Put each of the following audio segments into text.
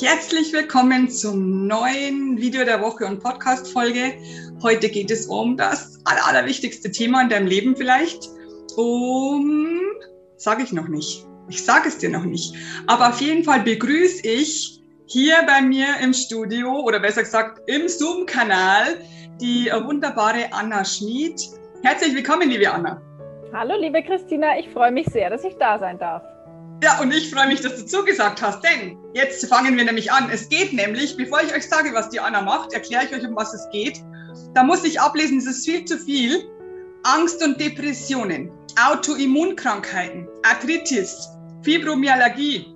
Herzlich willkommen zum neuen Video der Woche und Podcast-Folge. Heute geht es um das aller, allerwichtigste Thema in deinem Leben vielleicht. Um, sage ich noch nicht. Ich sage es dir noch nicht. Aber auf jeden Fall begrüße ich hier bei mir im Studio oder besser gesagt im Zoom-Kanal die wunderbare Anna Schmid. Herzlich willkommen, liebe Anna. Hallo, liebe Christina. Ich freue mich sehr, dass ich da sein darf. Ja, und ich freue mich, dass du zugesagt hast, denn jetzt fangen wir nämlich an. Es geht nämlich, bevor ich euch sage, was die Anna macht, erkläre ich euch, um was es geht. Da muss ich ablesen, es ist viel zu viel. Angst und Depressionen, Autoimmunkrankheiten, Arthritis, Fibromyalgie,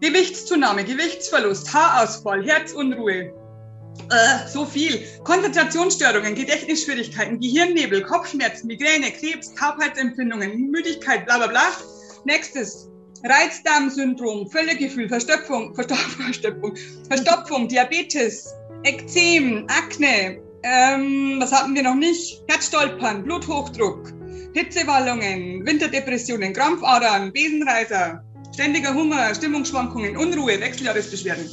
Gewichtszunahme, Gewichtsverlust, Haarausfall, Herzunruhe, äh, so viel. Konzentrationsstörungen, Gedächtnisschwierigkeiten, Gehirnnebel, Kopfschmerzen, Migräne, Krebs, Taubheitsempfindungen, Müdigkeit, bla bla bla. Nächstes, Reizdarmsyndrom, Völlegefühl, Verstopfung, Verstopfung, Verstopfung, Diabetes, Ekzem, Akne, ähm, was hatten wir noch nicht? Herzstolpern, Bluthochdruck, Hitzewallungen, Winterdepressionen, Krampfadern, Besenreißer, ständiger Hunger, Stimmungsschwankungen, Unruhe, Wechseljahresbeschwerden.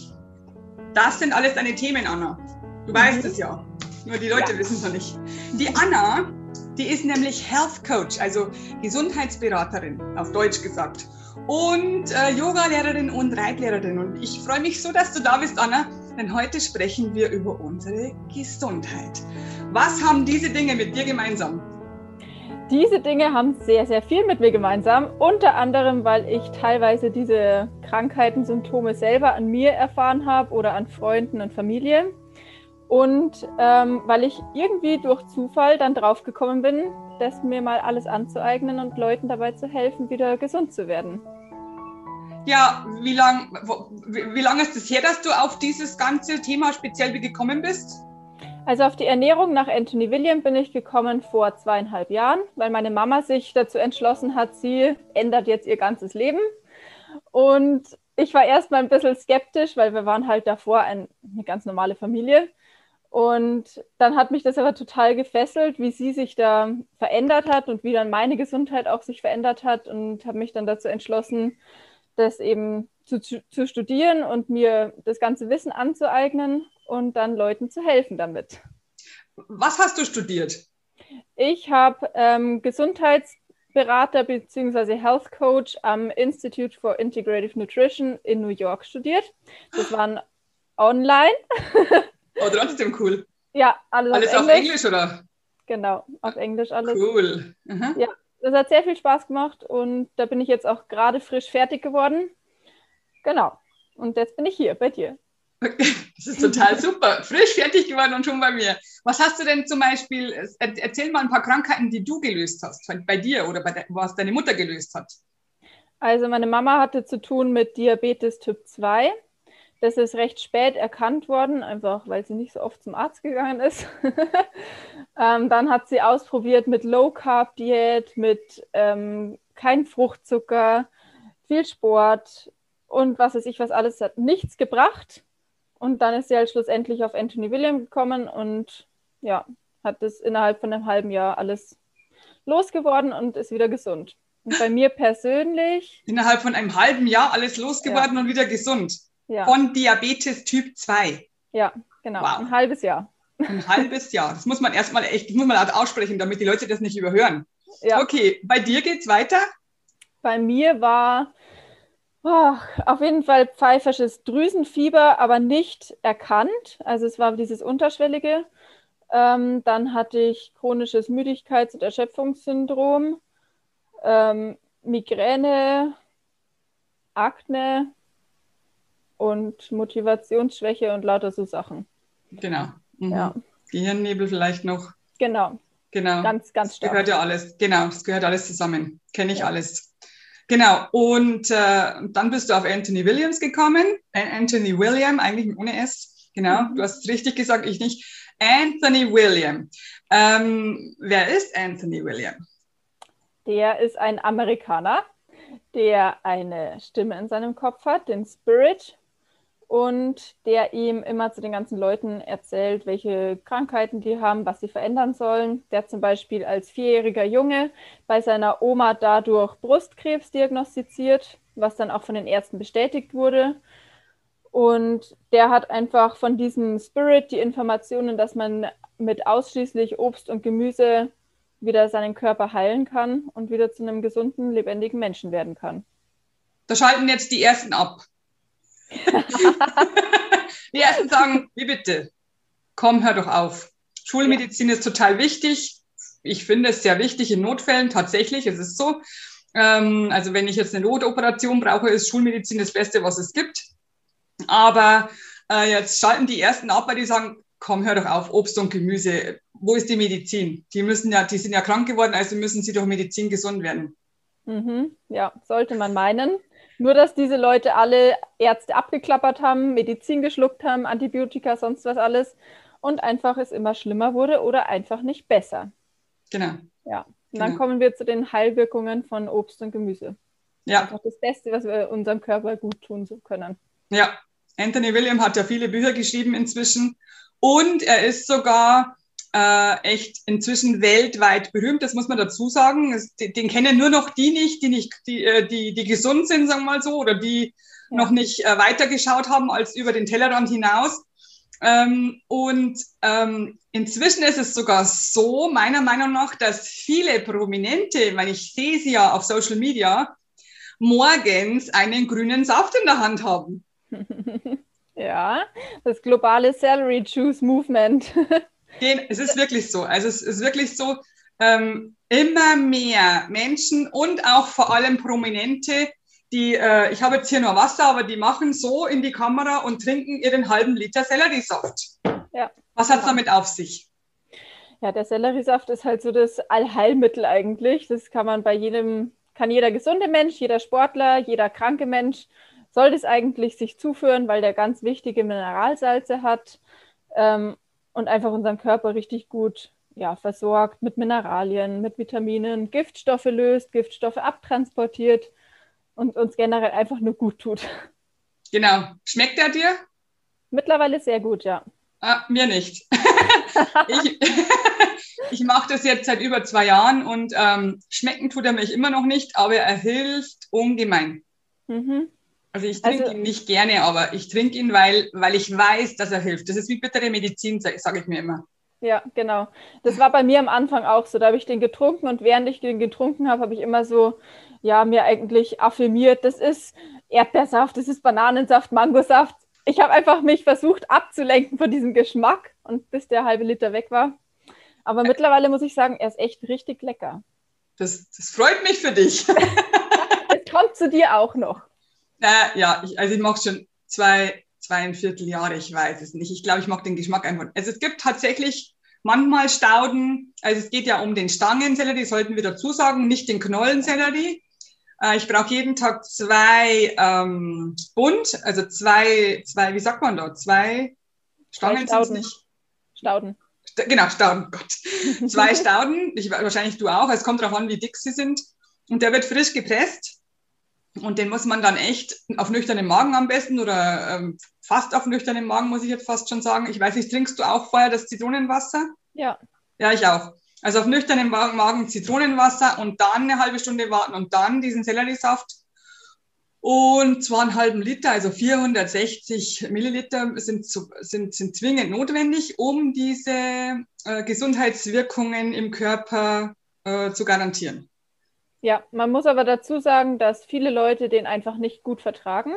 Das sind alles deine Themen, Anna. Du mhm. weißt es ja. Nur die Leute ja. wissen es noch nicht. Die Anna, die ist nämlich Health Coach, also Gesundheitsberaterin, auf Deutsch gesagt und äh, Yoga-Lehrerin und Reitlehrerin. Und ich freue mich so, dass du da bist, Anna, denn heute sprechen wir über unsere Gesundheit. Was haben diese Dinge mit dir gemeinsam? Diese Dinge haben sehr, sehr viel mit mir gemeinsam. Unter anderem, weil ich teilweise diese Krankheiten, Symptome selber an mir erfahren habe oder an Freunden und Familie. Und ähm, weil ich irgendwie durch Zufall dann draufgekommen bin, das mir mal alles anzueignen und Leuten dabei zu helfen, wieder gesund zu werden. Ja, wie lange wie, wie lang ist es her, dass du auf dieses ganze Thema speziell gekommen bist? Also auf die Ernährung nach Anthony William bin ich gekommen vor zweieinhalb Jahren, weil meine Mama sich dazu entschlossen hat, sie ändert jetzt ihr ganzes Leben. Und ich war erstmal ein bisschen skeptisch, weil wir waren halt davor ein, eine ganz normale Familie. Und dann hat mich das aber total gefesselt, wie sie sich da verändert hat und wie dann meine Gesundheit auch sich verändert hat und habe mich dann dazu entschlossen, das eben zu, zu studieren und mir das ganze Wissen anzueignen und dann Leuten zu helfen damit. Was hast du studiert? Ich habe ähm, Gesundheitsberater bzw. Health Coach am Institute for Integrative Nutrition in New York studiert. Das waren online. Aber trotzdem cool. Ja, alles, alles auf, Englisch. auf Englisch. oder? Genau, auf Englisch alles. Cool. Mhm. Ja, das hat sehr viel Spaß gemacht und da bin ich jetzt auch gerade frisch fertig geworden. Genau. Und jetzt bin ich hier bei dir. Das ist total super. Frisch fertig geworden und schon bei mir. Was hast du denn zum Beispiel, erzähl mal ein paar Krankheiten, die du gelöst hast, bei dir oder bei der, was deine Mutter gelöst hat. Also meine Mama hatte zu tun mit Diabetes Typ 2. Das ist recht spät erkannt worden, einfach weil sie nicht so oft zum Arzt gegangen ist. ähm, dann hat sie ausprobiert mit Low Carb Diät, mit ähm, kein Fruchtzucker, viel Sport und was weiß ich, was alles hat nichts gebracht. Und dann ist sie halt schlussendlich auf Anthony William gekommen und ja, hat das innerhalb von einem halben Jahr alles losgeworden und ist wieder gesund. Und bei mir persönlich. Innerhalb von einem halben Jahr alles losgeworden ja. und wieder gesund ja. von Diabetes Typ 2. Ja, genau. Wow. Ein halbes Jahr. Ein halbes Jahr. Das muss man erstmal echt, das muss man laut aussprechen, damit die Leute das nicht überhören. Ja. Okay, bei dir geht's weiter? Bei mir war oh, auf jeden Fall pfeifersches Drüsenfieber, aber nicht erkannt. Also es war dieses unterschwellige. Ähm, dann hatte ich chronisches Müdigkeits- und Erschöpfungssyndrom, ähm, Migräne, Akne, und Motivationsschwäche und lauter so Sachen. Genau. Mhm. Ja. Gehirnnebel vielleicht noch. Genau. Genau. Ganz, ganz stark. Das gehört ja alles. Genau, es gehört alles zusammen. Kenne ich ja. alles. Genau. Und äh, dann bist du auf Anthony Williams gekommen. Anthony William, eigentlich ohne S. Genau. Mhm. Du hast es richtig gesagt, ich nicht. Anthony William. Ähm, wer ist Anthony William? Der ist ein Amerikaner, der eine Stimme in seinem Kopf hat, den Spirit, und der ihm immer zu den ganzen Leuten erzählt, welche Krankheiten die haben, was sie verändern sollen. Der zum Beispiel als vierjähriger Junge bei seiner Oma dadurch Brustkrebs diagnostiziert, was dann auch von den Ärzten bestätigt wurde. Und der hat einfach von diesem Spirit die Informationen, dass man mit ausschließlich Obst und Gemüse wieder seinen Körper heilen kann und wieder zu einem gesunden, lebendigen Menschen werden kann. Da schalten jetzt die Ersten ab. Die Ersten sagen, wie bitte, komm, hör doch auf. Schulmedizin ist total wichtig. Ich finde es sehr wichtig in Notfällen, tatsächlich, es ist so. Ähm, also wenn ich jetzt eine Notoperation brauche, ist Schulmedizin das Beste, was es gibt. Aber äh, jetzt schalten die Ersten ab, weil die sagen, komm, hör doch auf, Obst und Gemüse, wo ist die Medizin? Die müssen ja, die sind ja krank geworden, also müssen sie durch Medizin gesund werden. Mhm, ja, sollte man meinen. Nur, dass diese Leute alle Ärzte abgeklappert haben, Medizin geschluckt haben, Antibiotika, sonst was alles und einfach es immer schlimmer wurde oder einfach nicht besser. Genau. Ja, und dann genau. kommen wir zu den Heilwirkungen von Obst und Gemüse. Ja. Einfach das Beste, was wir unserem Körper gut tun können. Ja, Anthony William hat ja viele Bücher geschrieben inzwischen und er ist sogar äh, echt inzwischen weltweit berühmt, das muss man dazu sagen. Es, den kennen nur noch die nicht, die nicht, die, äh, die, die gesund sind, sagen wir mal so, oder die ja. noch nicht äh, weitergeschaut haben als über den Tellerrand hinaus. Ähm, und ähm, inzwischen ist es sogar so, meiner Meinung nach, dass viele Prominente, weil ich sehe sie ja auf Social Media, morgens einen grünen Saft in der Hand haben. Ja, das globale Salary Juice Movement. es ist wirklich so. Also es ist wirklich so, ähm, immer mehr Menschen und auch vor allem Prominente, die, äh, ich habe jetzt hier nur Wasser, aber die machen so in die Kamera und trinken ihren halben Liter Selleriesaft. Ja. Was hat es damit auf sich? Ja, der Selleriesaft ist halt so das Allheilmittel eigentlich. Das kann man bei jedem, kann jeder gesunde Mensch, jeder Sportler, jeder kranke Mensch soll das eigentlich sich zuführen, weil der ganz wichtige Mineralsalze hat ähm, und einfach unseren Körper richtig gut ja, versorgt mit Mineralien, mit Vitaminen, Giftstoffe löst, Giftstoffe abtransportiert und uns generell einfach nur gut tut. Genau. Schmeckt er dir? Mittlerweile sehr gut, ja. Ah, mir nicht. ich, ich mache das jetzt seit über zwei Jahren und ähm, schmecken tut er mich immer noch nicht, aber er hilft ungemein. Mhm. Also ich trinke also, ihn nicht gerne, aber ich trinke ihn, weil, weil ich weiß, dass er hilft. Das ist wie bittere Medizin, sage ich mir immer. Ja, genau. Das war bei mir am Anfang auch so. Da habe ich den getrunken und während ich den getrunken habe, habe ich immer so, ja, mir eigentlich affirmiert, das ist Erdbeersaft, das ist Bananensaft, Mangosaft. Ich habe einfach mich versucht abzulenken von diesem Geschmack und bis der halbe Liter weg war. Aber mittlerweile muss ich sagen, er ist echt richtig lecker. Das, das freut mich für dich. Es kommt zu dir auch noch. Äh, ja, ich, also ich mache schon zwei, zweieinviertel Jahre, ich weiß es nicht. Ich glaube, ich mag den Geschmack einfach. Also es gibt tatsächlich manchmal Stauden, also es geht ja um den Stangensellerie, sollten wir dazu sagen, nicht den Knollensellerie. Äh, ich brauche jeden Tag zwei ähm, Bund, also zwei, zwei, wie sagt man da, zwei Stangen Stauden. nicht. Stauden. Genau, Stauden, Gott. Zwei Stauden, ich, wahrscheinlich du auch, es kommt darauf an, wie dick sie sind. Und der wird frisch gepresst und den muss man dann echt auf nüchternen Magen am besten oder ähm, fast auf nüchternen Magen, muss ich jetzt fast schon sagen. Ich weiß nicht, trinkst du auch vorher das Zitronenwasser? Ja. Ja, ich auch. Also auf nüchternen Magen Zitronenwasser und dann eine halbe Stunde warten und dann diesen Selleriesaft. Und zwar einen halben Liter, also 460 Milliliter sind, sind, sind zwingend notwendig, um diese äh, Gesundheitswirkungen im Körper äh, zu garantieren. Ja, man muss aber dazu sagen, dass viele Leute den einfach nicht gut vertragen.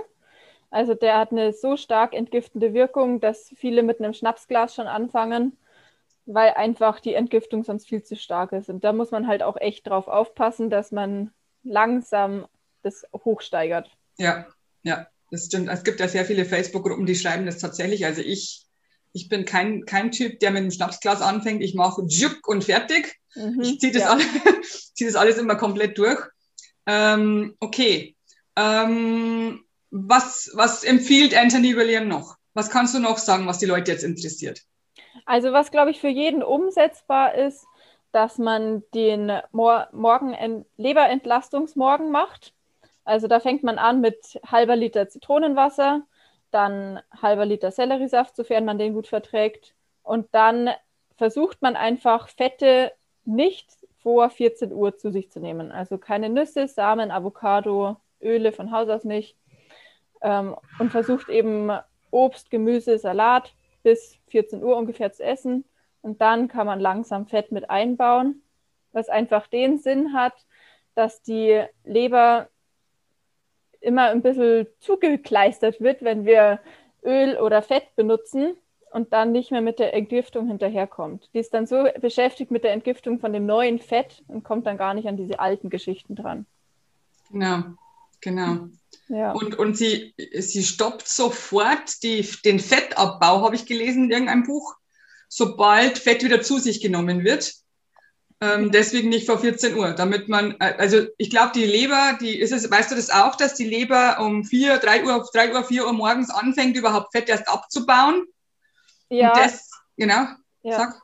Also der hat eine so stark entgiftende Wirkung, dass viele mit einem Schnapsglas schon anfangen, weil einfach die Entgiftung sonst viel zu stark ist. Und da muss man halt auch echt drauf aufpassen, dass man langsam das hochsteigert. Ja, ja, das stimmt. Es gibt ja sehr viele Facebook-Gruppen, die schreiben das tatsächlich. Also ich ich bin kein, kein Typ, der mit einem Schnapsglas anfängt. Ich mache und fertig. Mhm, ich ziehe das, ja. zieh das alles immer komplett durch. Ähm, okay. Ähm, was, was empfiehlt Anthony William noch? Was kannst du noch sagen, was die Leute jetzt interessiert? Also was, glaube ich, für jeden umsetzbar ist, dass man den Mor Morgen Leberentlastungsmorgen macht. Also da fängt man an mit halber Liter Zitronenwasser, dann halber Liter Selleriesaft, sofern man den gut verträgt. Und dann versucht man einfach Fette nicht vor 14 Uhr zu sich zu nehmen. Also keine Nüsse, Samen, Avocado, Öle von Haus aus nicht. ähm, und versucht eben Obst, Gemüse, Salat bis 14 Uhr ungefähr zu essen. Und dann kann man langsam Fett mit einbauen, was einfach den Sinn hat, dass die Leber immer ein bisschen zugekleistert wird, wenn wir Öl oder Fett benutzen und dann nicht mehr mit der Entgiftung hinterherkommt. Die ist dann so beschäftigt mit der Entgiftung von dem neuen Fett und kommt dann gar nicht an diese alten Geschichten dran. Genau, genau. Ja. Und, und sie, sie stoppt sofort die, den Fettabbau, habe ich gelesen in irgendeinem Buch, sobald Fett wieder zu sich genommen wird. Ähm, deswegen nicht vor 14 Uhr, damit man, äh, also ich glaube, die Leber, die ist es, weißt du das auch, dass die Leber um 4, 3 Uhr, 3 Uhr, 4 Uhr morgens anfängt, überhaupt Fett erst abzubauen? Ja. Das, genau, ja. sag.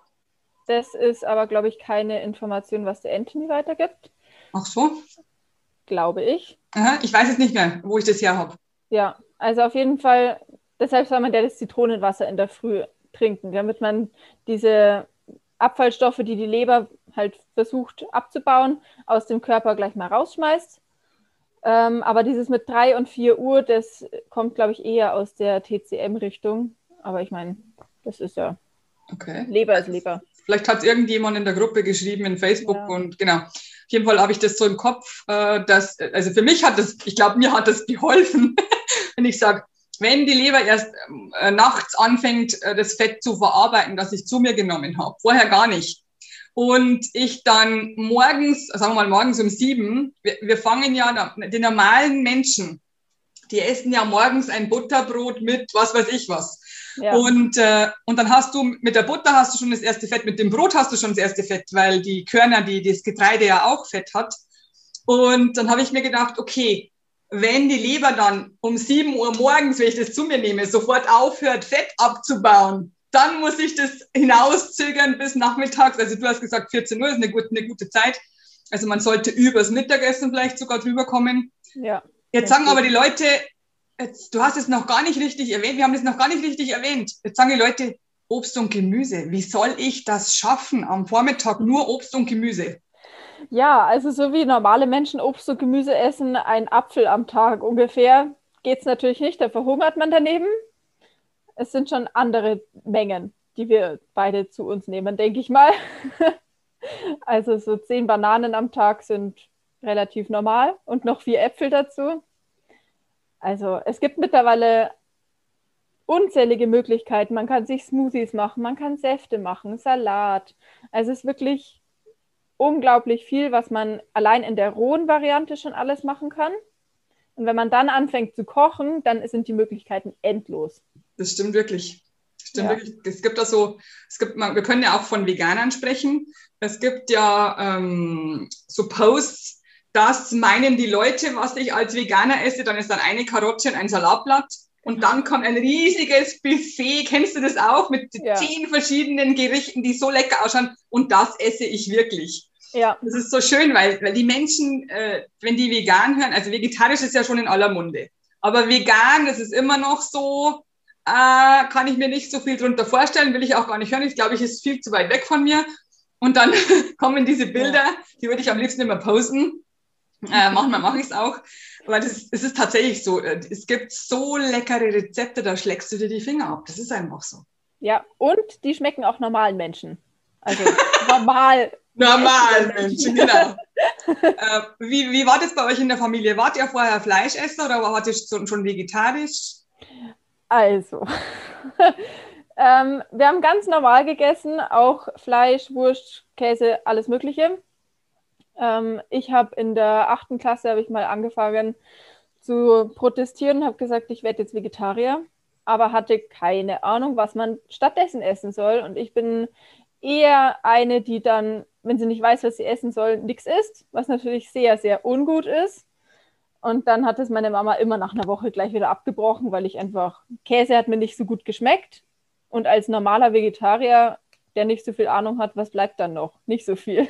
Das ist aber, glaube ich, keine Information, was der Anthony weitergibt. Ach so? Glaube ich. Aha, ich weiß jetzt nicht mehr, wo ich das her habe. Ja, also auf jeden Fall, deshalb soll man ja das Zitronenwasser in der Früh trinken, damit man diese Abfallstoffe, die die Leber halt versucht abzubauen, aus dem Körper gleich mal rausschmeißt. Ähm, aber dieses mit 3 und 4 Uhr, das kommt, glaube ich, eher aus der TCM-Richtung. Aber ich meine, das ist ja. Okay. Leber ist Leber. Vielleicht hat es irgendjemand in der Gruppe geschrieben, in Facebook ja. und genau. Auf jeden Fall habe ich das so im Kopf, äh, dass, also für mich hat das, ich glaube, mir hat das geholfen, wenn ich sage, wenn die Leber erst äh, nachts anfängt, äh, das Fett zu verarbeiten, das ich zu mir genommen habe, vorher gar nicht. Und ich dann morgens, sagen wir mal morgens um sieben, wir, wir fangen ja, die normalen Menschen, die essen ja morgens ein Butterbrot mit was weiß ich was. Ja. Und, äh, und dann hast du mit der Butter hast du schon das erste Fett, mit dem Brot hast du schon das erste Fett, weil die Körner, die das Getreide ja auch Fett hat. Und dann habe ich mir gedacht, okay, wenn die Leber dann um 7 Uhr morgens, wenn ich das zu mir nehme, sofort aufhört, Fett abzubauen, dann muss ich das hinauszögern bis nachmittags. Also du hast gesagt, 14 Uhr ist eine gute, eine gute Zeit. Also man sollte übers Mittagessen vielleicht sogar drüber kommen. Ja. Jetzt sagen aber die Leute, jetzt, du hast es noch gar nicht richtig erwähnt, wir haben es noch gar nicht richtig erwähnt. Jetzt sagen die Leute, Obst und Gemüse. Wie soll ich das schaffen am Vormittag nur Obst und Gemüse? Ja, also so wie normale Menschen Obst und Gemüse essen, ein Apfel am Tag ungefähr, geht es natürlich nicht, da verhungert man daneben. Es sind schon andere Mengen, die wir beide zu uns nehmen, denke ich mal. also so zehn Bananen am Tag sind relativ normal und noch vier Äpfel dazu. Also es gibt mittlerweile unzählige Möglichkeiten. Man kann sich Smoothies machen, man kann Säfte machen, Salat. Also es ist wirklich unglaublich viel, was man allein in der rohen Variante schon alles machen kann. Und wenn man dann anfängt zu kochen, dann sind die Möglichkeiten endlos. Das stimmt wirklich. stimmt ja. wirklich. Es gibt da so, es gibt, wir können ja auch von Veganern sprechen. Es gibt ja ähm, so Posts, das meinen die Leute, was ich als Veganer esse, dann ist dann eine Karotte und ein Salatblatt. Und dann kommt ein riesiges Buffet, kennst du das auch, mit ja. zehn verschiedenen Gerichten, die so lecker ausschauen. Und das esse ich wirklich. Ja. Das ist so schön, weil, weil die Menschen, äh, wenn die vegan hören, also vegetarisch ist ja schon in aller Munde. Aber vegan, das ist immer noch so, äh, kann ich mir nicht so viel drunter vorstellen, will ich auch gar nicht hören. Ich glaube, ich ist viel zu weit weg von mir. Und dann kommen diese Bilder, die würde ich am liebsten immer posten. Äh, manchmal mache ich es auch. Aber das, es ist tatsächlich so. Äh, es gibt so leckere Rezepte, da schlägst du dir die Finger ab. Das ist einfach so. Ja, und die schmecken auch normalen Menschen. Also normal Normal Menschen, genau. äh, wie, wie war das bei euch in der Familie? Wart ihr vorher Fleischesser oder wart ihr schon vegetarisch? Also, ähm, wir haben ganz normal gegessen, auch Fleisch, Wurst, Käse, alles Mögliche. Ähm, ich habe in der achten Klasse habe ich mal angefangen zu protestieren, habe gesagt, ich werde jetzt Vegetarier, aber hatte keine Ahnung, was man stattdessen essen soll. Und ich bin eher eine, die dann wenn sie nicht weiß, was sie essen soll, nichts isst, was natürlich sehr, sehr ungut ist. Und dann hat es meine Mama immer nach einer Woche gleich wieder abgebrochen, weil ich einfach, Käse hat mir nicht so gut geschmeckt. Und als normaler Vegetarier, der nicht so viel Ahnung hat, was bleibt dann noch? Nicht so viel.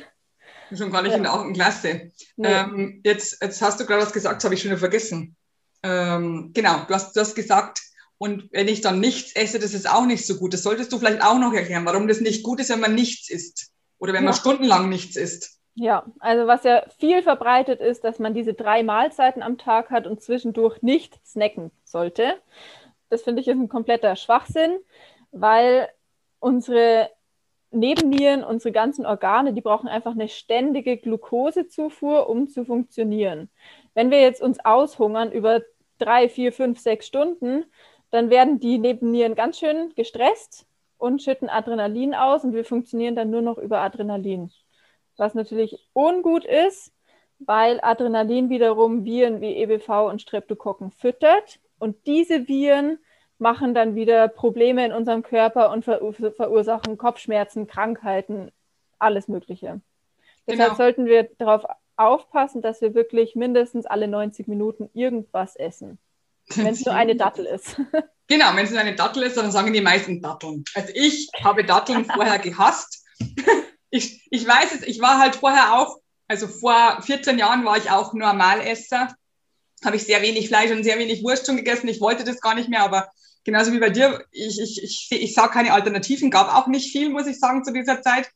Schon gar nicht ja. in der achten Klasse. Nee. Ähm, jetzt, jetzt hast du gerade was gesagt, das habe ich schon wieder vergessen. Ähm, genau, du hast, du hast gesagt, und wenn ich dann nichts esse, das ist auch nicht so gut. Das solltest du vielleicht auch noch erklären, warum das nicht gut ist, wenn man nichts isst. Oder wenn man stundenlang nichts isst. Ja, also was ja viel verbreitet ist, dass man diese drei Mahlzeiten am Tag hat und zwischendurch nicht snacken sollte. Das finde ich ist ein kompletter Schwachsinn, weil unsere Nebennieren, unsere ganzen Organe, die brauchen einfach eine ständige Glukosezufuhr, um zu funktionieren. Wenn wir jetzt uns aushungern über drei, vier, fünf, sechs Stunden, dann werden die Nebennieren ganz schön gestresst und schütten Adrenalin aus und wir funktionieren dann nur noch über Adrenalin was natürlich ungut ist, weil Adrenalin wiederum Viren wie EBV und Streptokokken füttert. Und diese Viren machen dann wieder Probleme in unserem Körper und ver verursachen Kopfschmerzen, Krankheiten, alles Mögliche. Genau. Deshalb sollten wir darauf aufpassen, dass wir wirklich mindestens alle 90 Minuten irgendwas essen. Wenn es nur eine Dattel ist. Genau, wenn es nur eine Dattel ist, dann sagen die meisten Datteln. Also ich habe Datteln vorher gehasst ich, ich weiß es, ich war halt vorher auch, also vor 14 Jahren war ich auch Normalesser. Habe ich sehr wenig Fleisch und sehr wenig Wurst schon gegessen. Ich wollte das gar nicht mehr, aber genauso wie bei dir, ich, ich, ich, ich sah keine Alternativen, gab auch nicht viel, muss ich sagen, zu dieser Zeit.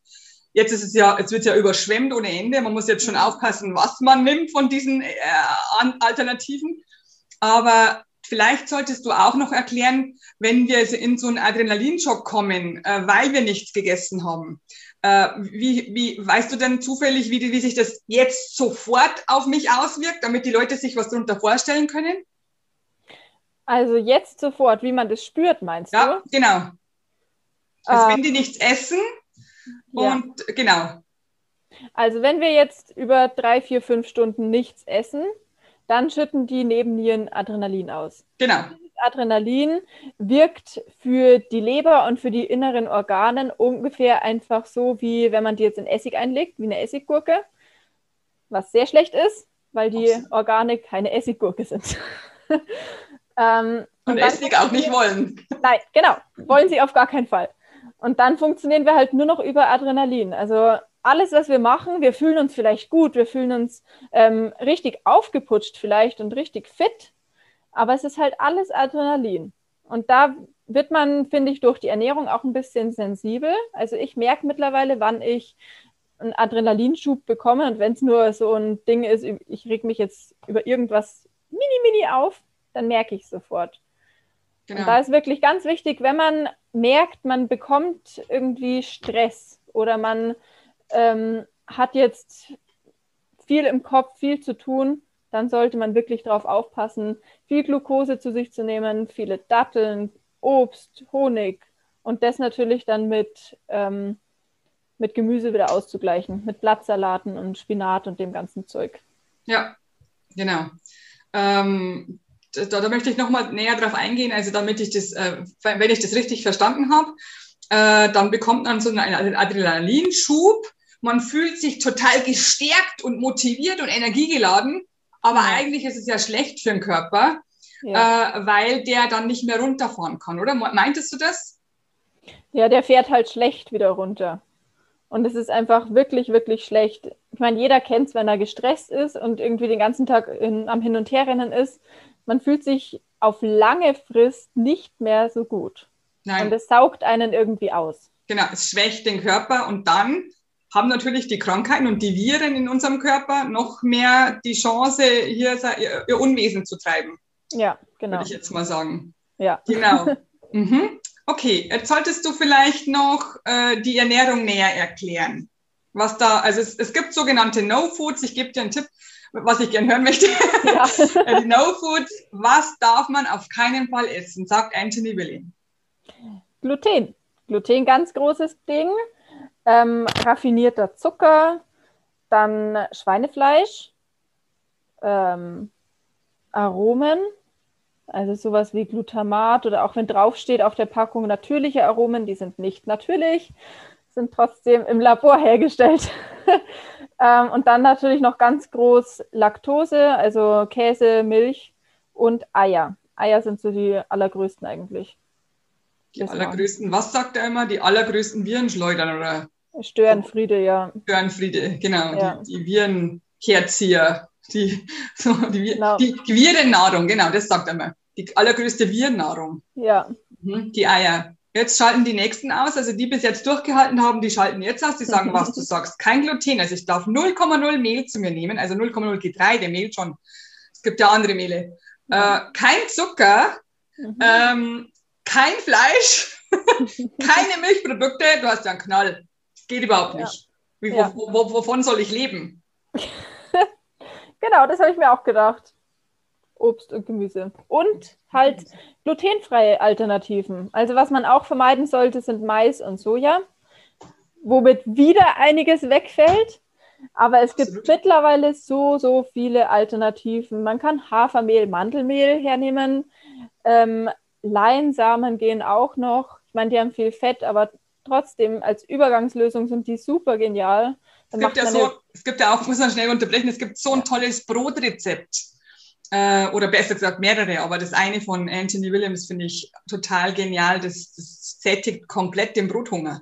Jetzt ist es ja, jetzt wird ja überschwemmt ohne Ende. Man muss jetzt schon aufpassen, was man nimmt von diesen äh, Alternativen. Aber vielleicht solltest du auch noch erklären, wenn wir in so einen Adrenalinschock kommen, äh, weil wir nichts gegessen haben. Äh, wie, wie, weißt du denn zufällig, wie, wie sich das jetzt sofort auf mich auswirkt, damit die Leute sich was darunter vorstellen können? Also jetzt sofort, wie man das spürt, meinst ja, du? Ja, genau. Also äh, wenn die nichts essen und ja. genau. Also wenn wir jetzt über drei, vier, fünf Stunden nichts essen, dann schütten die Nebennieren Adrenalin aus. Genau. Adrenalin wirkt für die Leber und für die inneren Organen ungefähr einfach so, wie wenn man die jetzt in Essig einlegt, wie eine Essiggurke. Was sehr schlecht ist, weil die Organe keine Essiggurke sind. ähm, und, und Essig auch nicht wollen. Nein, genau. Wollen sie auf gar keinen Fall. Und dann funktionieren wir halt nur noch über Adrenalin. Also alles, was wir machen, wir fühlen uns vielleicht gut, wir fühlen uns ähm, richtig aufgeputscht vielleicht und richtig fit, aber es ist halt alles Adrenalin. Und da wird man, finde ich, durch die Ernährung auch ein bisschen sensibel. Also ich merke mittlerweile, wann ich einen Adrenalinschub bekomme und wenn es nur so ein Ding ist, ich reg mich jetzt über irgendwas mini, mini auf, dann merke ich sofort. Genau. Und da ist wirklich ganz wichtig, wenn man merkt, man bekommt irgendwie Stress oder man ähm, hat jetzt viel im Kopf, viel zu tun, dann sollte man wirklich darauf aufpassen, viel Glucose zu sich zu nehmen, viele Datteln, Obst, Honig und das natürlich dann mit, ähm, mit Gemüse wieder auszugleichen, mit Blattsalaten und Spinat und dem ganzen Zeug. Ja, genau. Ähm, da, da, möchte ich nochmal näher drauf eingehen, also damit ich das, äh, wenn ich das richtig verstanden habe, äh, dann bekommt man so einen Adrenalinschub man fühlt sich total gestärkt und motiviert und energiegeladen, aber ja. eigentlich ist es ja schlecht für den Körper, ja. äh, weil der dann nicht mehr runterfahren kann, oder? Meintest du das? Ja, der fährt halt schlecht wieder runter. Und es ist einfach wirklich, wirklich schlecht. Ich meine, jeder kennt es, wenn er gestresst ist und irgendwie den ganzen Tag in, am Hin- und Herrennen ist. Man fühlt sich auf lange Frist nicht mehr so gut. Nein. Und es saugt einen irgendwie aus. Genau, es schwächt den Körper und dann haben natürlich die Krankheiten und die Viren in unserem Körper noch mehr die Chance, hier ihr Unwesen zu treiben. Ja, genau. Würde ich jetzt mal sagen. Ja. Genau. mhm. Okay, jetzt solltest du vielleicht noch äh, die Ernährung näher erklären. Was da, also es, es gibt sogenannte No-Foods. Ich gebe dir einen Tipp, was ich gerne hören möchte. Ja. Äh, die No-Foods, was darf man auf keinen Fall essen, sagt Anthony Willing. Gluten. Gluten, ganz großes Ding ähm, raffinierter Zucker, dann Schweinefleisch, ähm, Aromen, also sowas wie Glutamat oder auch wenn draufsteht auf der Packung natürliche Aromen, die sind nicht natürlich, sind trotzdem im Labor hergestellt. ähm, und dann natürlich noch ganz groß Laktose, also Käse, Milch und Eier. Eier sind so die allergrößten eigentlich. Die allergrößten, was sagt er immer? Die allergrößten Virenschleudern oder? Störenfriede, ja. Störenfriede, genau. Ja. Die, die Virenherzieher, die, so, die, genau. die, die Virennahrung, genau, das sagt er mal. Die allergrößte Virennahrung. Ja. Mhm, die Eier. Jetzt schalten die nächsten aus. Also die bis jetzt durchgehalten haben, die schalten jetzt aus. Die sagen, was du sagst. Kein Gluten. Also ich darf 0,0 Mehl zu mir nehmen, also 0,0 Getreide, Mehl schon. Es gibt ja andere Mehle. Äh, kein Zucker, mhm. ähm, kein Fleisch, keine Milchprodukte. Du hast ja einen Knall. Geht überhaupt nicht. Wie, ja. wo, wo, wovon soll ich leben? genau, das habe ich mir auch gedacht. Obst und Gemüse. Und halt glutenfreie Alternativen. Also was man auch vermeiden sollte, sind Mais und Soja, womit wieder einiges wegfällt. Aber es Absolut. gibt mittlerweile so, so viele Alternativen. Man kann Hafermehl, Mandelmehl hernehmen. Ähm, Leinsamen gehen auch noch. Ich meine, die haben viel Fett, aber trotzdem als Übergangslösung sind die super genial. Es gibt, ja so, es gibt ja auch, muss man schnell unterbrechen, es gibt so ein tolles Brotrezept äh, oder besser gesagt mehrere, aber das eine von Anthony Williams finde ich total genial. Das, das sättigt komplett den Brothunger.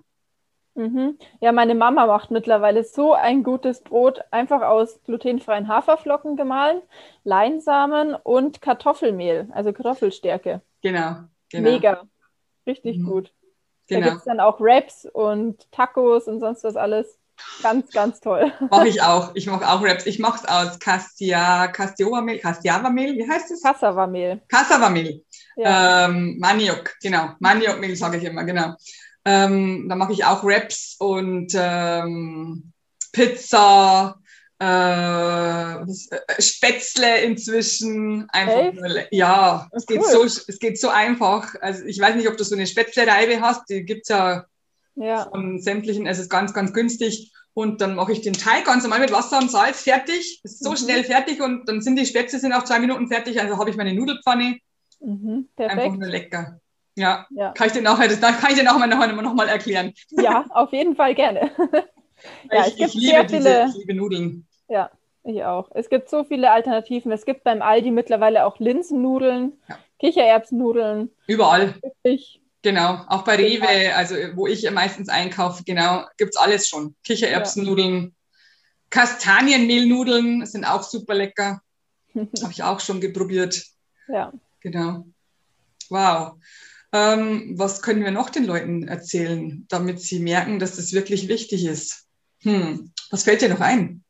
Mhm. Ja, meine Mama macht mittlerweile so ein gutes Brot, einfach aus glutenfreien Haferflocken gemahlen, Leinsamen und Kartoffelmehl, also Kartoffelstärke. Genau. genau. Mega. Richtig mhm. gut. Genau. Da gibt es dann auch Wraps und Tacos und sonst was alles. Ganz, ganz toll. Mache ich auch. Ich mache auch Raps. Ich mache es aus Castia, Castiova-Mehl, Castiava-Mehl, wie heißt es? Cassava-Mehl. Cassava-Mehl. Ja. Ähm, Maniok, genau. Maniok-Mehl sage ich immer, genau. Ähm, da mache ich auch Raps und ähm, Pizza, äh, äh, Spätzle inzwischen. Einfach nur, ja, es geht, cool. so, es geht so einfach. Also ich weiß nicht, ob du so eine Spätzle-Reibe hast, die gibt es ja ja. Von sämtlichen, es ist ganz, ganz günstig. Und dann mache ich den Teig ganz normal mit Wasser und Salz fertig. Ist so mhm. schnell fertig und dann sind die Spätzle sind auch zwei Minuten fertig. Also habe ich meine Nudelpfanne. Mhm, Einfach nur lecker. Ja. ja. Kann ich dir nachher, das kann ich dir nachher noch, noch mal erklären. Ja, auf jeden Fall gerne. ja, ich, ich liebe diese, ich liebe Nudeln. Ja, ich auch. Es gibt so viele Alternativen. Es gibt beim Aldi mittlerweile auch Linsennudeln, ja. Kichererbsennudeln. Überall. Wirklich Genau, auch bei Rewe, also wo ich meistens einkaufe, genau, gibt es alles schon. Kichererbsennudeln, ja. Kastanienmehlnudeln sind auch super lecker. Habe ich auch schon geprobiert. Ja. Genau. Wow. Ähm, was können wir noch den Leuten erzählen, damit sie merken, dass das wirklich wichtig ist? Hm. Was fällt dir noch ein?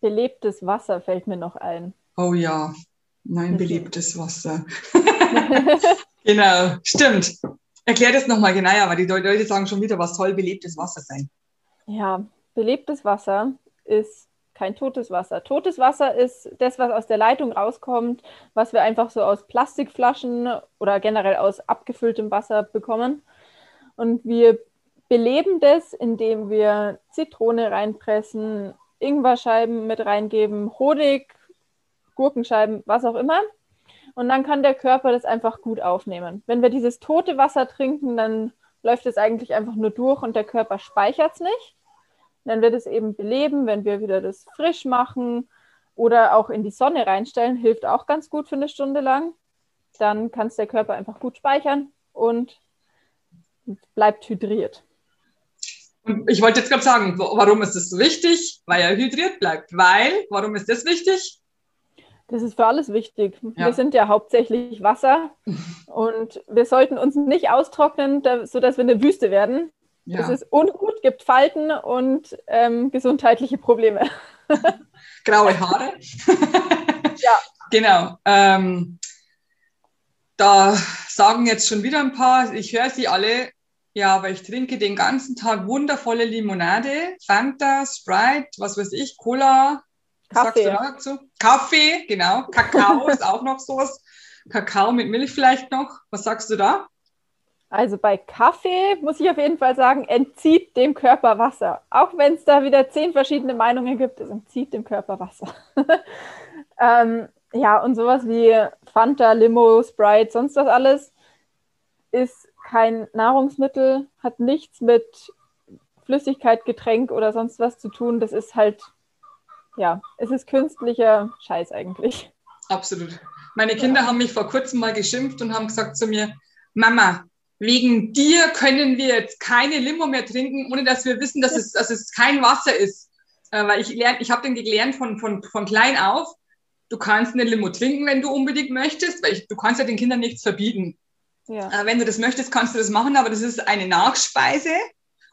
Belebtes Wasser fällt mir noch ein. Oh ja, mein belebtes Wasser. Genau, stimmt. Erklär das nochmal genauer, weil die Leute sagen schon wieder, was soll belebtes Wasser sein? Ja, belebtes Wasser ist kein totes Wasser. Totes Wasser ist das, was aus der Leitung rauskommt, was wir einfach so aus Plastikflaschen oder generell aus abgefülltem Wasser bekommen. Und wir beleben das, indem wir Zitrone reinpressen, Ingwerscheiben mit reingeben, Honig, Gurkenscheiben, was auch immer und dann kann der Körper das einfach gut aufnehmen. Wenn wir dieses tote Wasser trinken, dann läuft es eigentlich einfach nur durch und der Körper speichert es nicht. Wenn wir das eben beleben, wenn wir wieder das frisch machen oder auch in die Sonne reinstellen, hilft auch ganz gut für eine Stunde lang. Dann kann es der Körper einfach gut speichern und bleibt hydriert. Und ich wollte jetzt gerade sagen, warum ist das so wichtig? Weil er hydriert bleibt. Weil, warum ist das wichtig? Das ist für alles wichtig. Ja. Wir sind ja hauptsächlich Wasser und wir sollten uns nicht austrocknen, sodass wir eine Wüste werden. Ja. Das ist ungut, gibt Falten und ähm, gesundheitliche Probleme. Graue Haare. ja. Genau. Ähm, da sagen jetzt schon wieder ein paar, ich höre sie alle, ja, aber ich trinke den ganzen Tag wundervolle Limonade, Fanta, Sprite, was weiß ich, Cola, Kaffee. sagst du dazu? Kaffee, genau. Kakao ist auch noch sowas. Kakao mit Milch vielleicht noch. Was sagst du da? Also bei Kaffee muss ich auf jeden Fall sagen, entzieht dem Körper Wasser. Auch wenn es da wieder zehn verschiedene Meinungen gibt, es entzieht dem Körper Wasser. ähm, ja, und sowas wie Fanta, Limo, Sprite, sonst was alles ist kein Nahrungsmittel, hat nichts mit Flüssigkeit, Getränk oder sonst was zu tun. Das ist halt ja, es ist künstlicher Scheiß eigentlich. Absolut. Meine Kinder ja. haben mich vor kurzem mal geschimpft und haben gesagt zu mir, Mama, wegen dir können wir jetzt keine Limo mehr trinken, ohne dass wir wissen, dass es, dass es kein Wasser ist. Äh, weil ich ich habe den gelernt von, von, von klein auf, du kannst eine Limo trinken, wenn du unbedingt möchtest, weil ich, du kannst ja den Kindern nichts verbieten. Ja. Äh, wenn du das möchtest, kannst du das machen, aber das ist eine Nachspeise.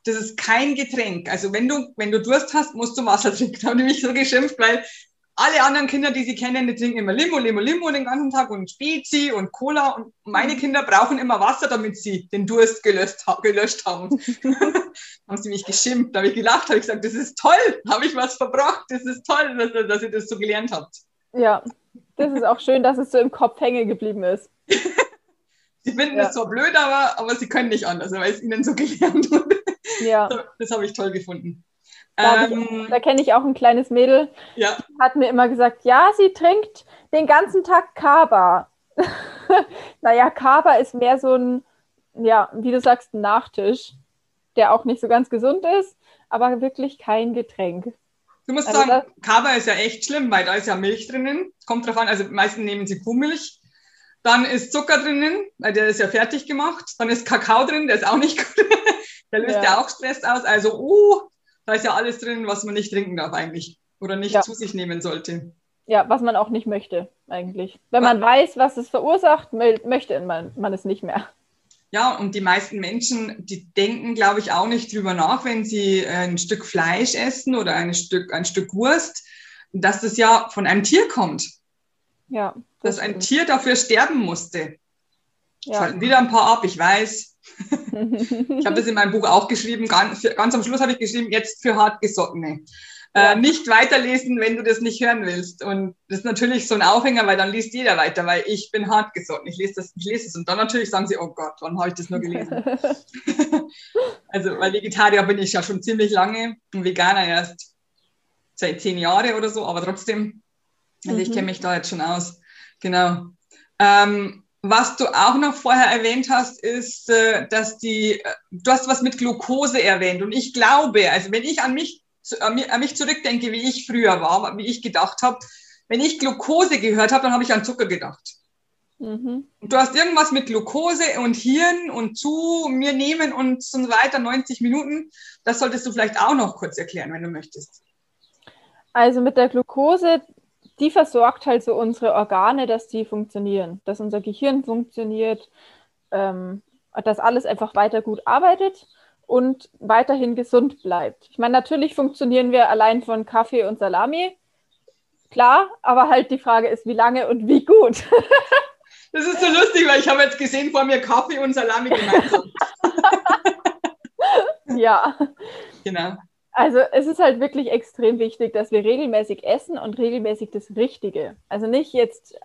Das ist kein Getränk. Also wenn du, wenn du Durst hast, musst du Wasser trinken. Da haben die mich so geschimpft, weil alle anderen Kinder, die sie kennen, die trinken immer Limo, Limo, Limo den ganzen Tag und Spezi und Cola. Und meine mhm. Kinder brauchen immer Wasser, damit sie den Durst gelöscht, gelöscht haben. haben sie mich geschimpft, da habe ich gelacht, habe ich gesagt, das ist toll, habe ich was verbracht, das ist toll, dass, dass ihr das so gelernt habt. Ja, das ist auch schön, dass es so im Kopf hängen geblieben ist. Sie finden ja. das zwar blöd, aber, aber sie können nicht anders, weil es ihnen so gelernt wurde. Ja. Das habe ich toll gefunden. Da, ähm, da kenne ich auch ein kleines Mädel. Ja. Hat mir immer gesagt, ja, sie trinkt den ganzen Tag Kaba. naja, Kaba ist mehr so ein, ja, wie du sagst, ein Nachtisch, der auch nicht so ganz gesund ist, aber wirklich kein Getränk. Du musst also sagen, Kaba ist ja echt schlimm, weil da ist ja Milch drinnen. Kommt drauf an, also meistens nehmen sie Kuhmilch. Dann ist Zucker drinnen, weil der ist ja fertig gemacht. Dann ist Kakao drin, der ist auch nicht gut. der löst ja. ja auch Stress aus. Also, uh, da ist ja alles drin, was man nicht trinken darf eigentlich oder nicht ja. zu sich nehmen sollte. Ja, was man auch nicht möchte eigentlich. Wenn man weiß, was es verursacht, möchte man, man es nicht mehr. Ja, und die meisten Menschen, die denken, glaube ich, auch nicht drüber nach, wenn sie ein Stück Fleisch essen oder ein Stück, ein Stück Wurst, dass das ja von einem Tier kommt. Ja. Das dass ein Tier dafür sterben musste. Ja. Schalten wieder ein paar ab, ich weiß ich habe das in meinem Buch auch geschrieben. Ganz, ganz am Schluss habe ich geschrieben, jetzt für Hartgesottene. Äh, nicht weiterlesen, wenn du das nicht hören willst. Und das ist natürlich so ein Aufhänger, weil dann liest jeder weiter, weil ich bin hartgesotten. Ich lese das, ich lese es. Und dann natürlich sagen sie, oh Gott, wann habe ich das nur gelesen? also, weil Vegetarier bin ich ja schon ziemlich lange und Veganer erst seit zehn Jahren oder so, aber trotzdem, also mhm. ich kenne mich da jetzt schon aus. Genau. Ähm, was du auch noch vorher erwähnt hast, ist, äh, dass die, äh, du hast was mit Glucose erwähnt. Und ich glaube, also wenn ich an mich, an mich zurückdenke, wie ich früher war, wie ich gedacht habe, wenn ich Glucose gehört habe, dann habe ich an Zucker gedacht. Mhm. Du hast irgendwas mit Glucose und Hirn und zu mir nehmen und so weiter, 90 Minuten. Das solltest du vielleicht auch noch kurz erklären, wenn du möchtest. Also mit der Glucose, die versorgt halt so unsere Organe, dass die funktionieren, dass unser Gehirn funktioniert, ähm, dass alles einfach weiter gut arbeitet und weiterhin gesund bleibt. Ich meine, natürlich funktionieren wir allein von Kaffee und Salami, klar, aber halt die Frage ist, wie lange und wie gut. das ist so lustig, weil ich habe jetzt gesehen vor mir Kaffee und Salami gemeinsam. ja. Genau. Also es ist halt wirklich extrem wichtig, dass wir regelmäßig essen und regelmäßig das Richtige. Also nicht jetzt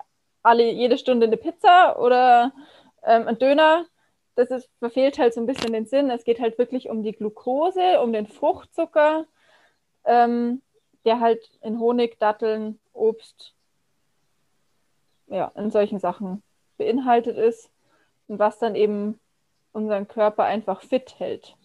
alle jede Stunde eine Pizza oder ähm, ein Döner. Das ist, verfehlt halt so ein bisschen den Sinn. Es geht halt wirklich um die Glucose, um den Fruchtzucker, ähm, der halt in Honig, Datteln, Obst, ja, in solchen Sachen beinhaltet ist und was dann eben unseren Körper einfach fit hält.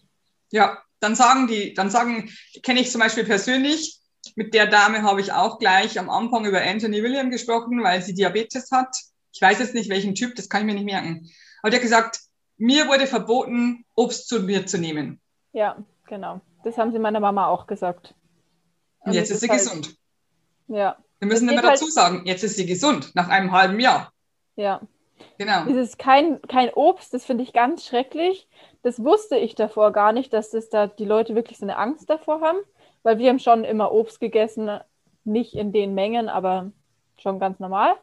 Ja, dann sagen die, dann sagen, kenne ich zum Beispiel persönlich, mit der Dame habe ich auch gleich am Anfang über Anthony William gesprochen, weil sie Diabetes hat. Ich weiß jetzt nicht, welchen Typ, das kann ich mir nicht merken. Aber der hat gesagt, mir wurde verboten, Obst zu mir zu nehmen. Ja, genau. Das haben sie meiner Mama auch gesagt. Und jetzt ist sie halt, gesund. Ja. Wir müssen immer dazu halt, sagen, jetzt ist sie gesund, nach einem halben Jahr. Ja. Genau. Dieses kein, kein Obst, das finde ich ganz schrecklich das wusste ich davor gar nicht, dass das da die Leute wirklich so eine Angst davor haben, weil wir haben schon immer Obst gegessen, nicht in den Mengen, aber schon ganz normal.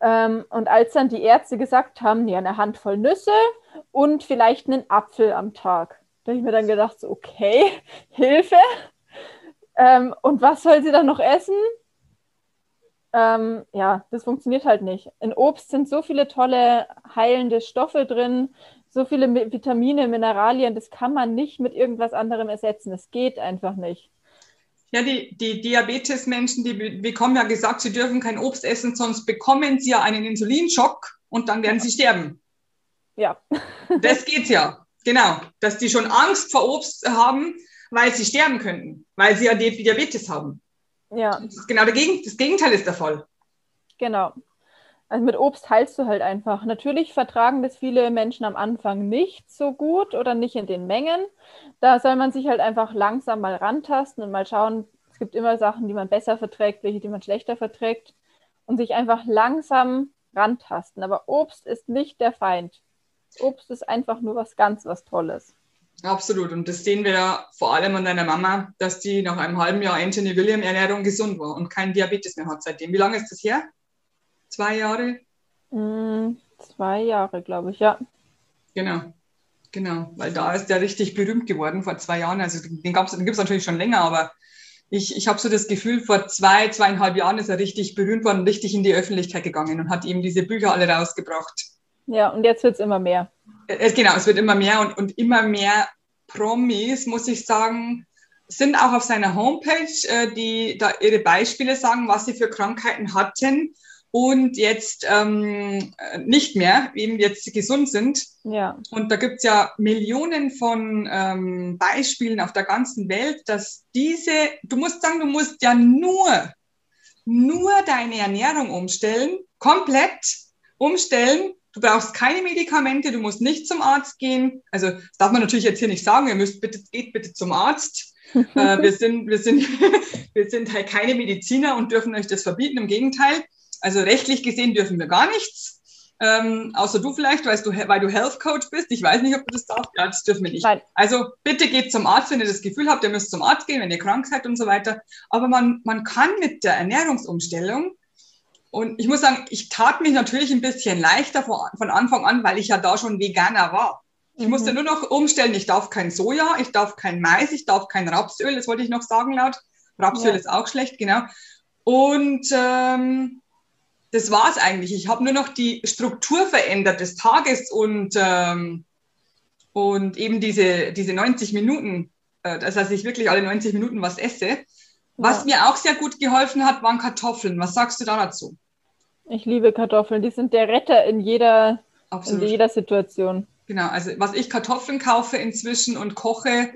Ähm, und als dann die Ärzte gesagt haben, ja, eine Handvoll Nüsse und vielleicht einen Apfel am Tag, da habe ich mir dann gedacht, so, okay, Hilfe. Ähm, und was soll sie dann noch essen? Ähm, ja, das funktioniert halt nicht. In Obst sind so viele tolle heilende Stoffe drin, so viele Vitamine, Mineralien, das kann man nicht mit irgendwas anderem ersetzen. Das geht einfach nicht. Ja, die, die Diabetes-Menschen, die bekommen ja gesagt, sie dürfen kein Obst essen, sonst bekommen sie ja einen Insulinschock und dann werden sie sterben. Ja. das geht's ja. Genau. Dass die schon Angst vor Obst haben, weil sie sterben könnten, weil sie ja Diabetes haben. Ja. Das genau das Gegenteil ist der Fall. Genau. Also mit Obst heilst du halt einfach. Natürlich vertragen das viele Menschen am Anfang nicht so gut oder nicht in den Mengen. Da soll man sich halt einfach langsam mal rantasten und mal schauen, es gibt immer Sachen, die man besser verträgt, welche, die man schlechter verträgt und sich einfach langsam rantasten. Aber Obst ist nicht der Feind. Obst ist einfach nur was ganz was Tolles. Absolut. Und das sehen wir ja vor allem an deiner Mama, dass die nach einem halben Jahr Anthony William Ernährung gesund war und keinen Diabetes mehr hat seitdem. Wie lange ist das her? Zwei Jahre? Mm, zwei Jahre, glaube ich, ja. Genau. Genau, weil da ist der richtig berühmt geworden vor zwei Jahren. Also den, den gibt es natürlich schon länger, aber ich, ich habe so das Gefühl, vor zwei, zweieinhalb Jahren ist er richtig berühmt worden, richtig in die Öffentlichkeit gegangen und hat eben diese Bücher alle rausgebracht. Ja, und jetzt wird es immer mehr. Äh, genau, es wird immer mehr und, und immer mehr Promis, muss ich sagen, sind auch auf seiner Homepage, äh, die da ihre Beispiele sagen, was sie für Krankheiten hatten und jetzt ähm, nicht mehr, eben jetzt gesund sind. Ja. Und da gibt es ja Millionen von ähm, Beispielen auf der ganzen Welt, dass diese, du musst sagen, du musst ja nur, nur deine Ernährung umstellen, komplett umstellen Du brauchst keine Medikamente, du musst nicht zum Arzt gehen. Also das darf man natürlich jetzt hier nicht sagen, ihr müsst bitte, geht bitte zum Arzt. äh, wir, sind, wir, sind, wir sind halt keine Mediziner und dürfen euch das verbieten, im Gegenteil. Also rechtlich gesehen dürfen wir gar nichts. Ähm, außer du vielleicht, weil du, weil du Health Coach bist. Ich weiß nicht, ob du das darfst. Ja, das dürfen wir nicht. Nein. Also bitte geht zum Arzt, wenn ihr das Gefühl habt, ihr müsst zum Arzt gehen, wenn ihr krank seid und so weiter. Aber man, man kann mit der Ernährungsumstellung und ich muss sagen, ich tat mich natürlich ein bisschen leichter von Anfang an, weil ich ja da schon Veganer war. Ich mhm. musste nur noch umstellen, ich darf kein Soja, ich darf kein Mais, ich darf kein Rapsöl, das wollte ich noch sagen laut. Rapsöl ja. ist auch schlecht, genau. Und ähm, das war es eigentlich. Ich habe nur noch die Struktur verändert des Tages und, ähm, und eben diese, diese 90 Minuten, äh, das heißt, ich wirklich alle 90 Minuten was esse. Was ja. mir auch sehr gut geholfen hat, waren Kartoffeln. Was sagst du da dazu? Ich liebe Kartoffeln. Die sind der Retter in jeder, in jeder Situation. Genau, also was ich Kartoffeln kaufe inzwischen und koche.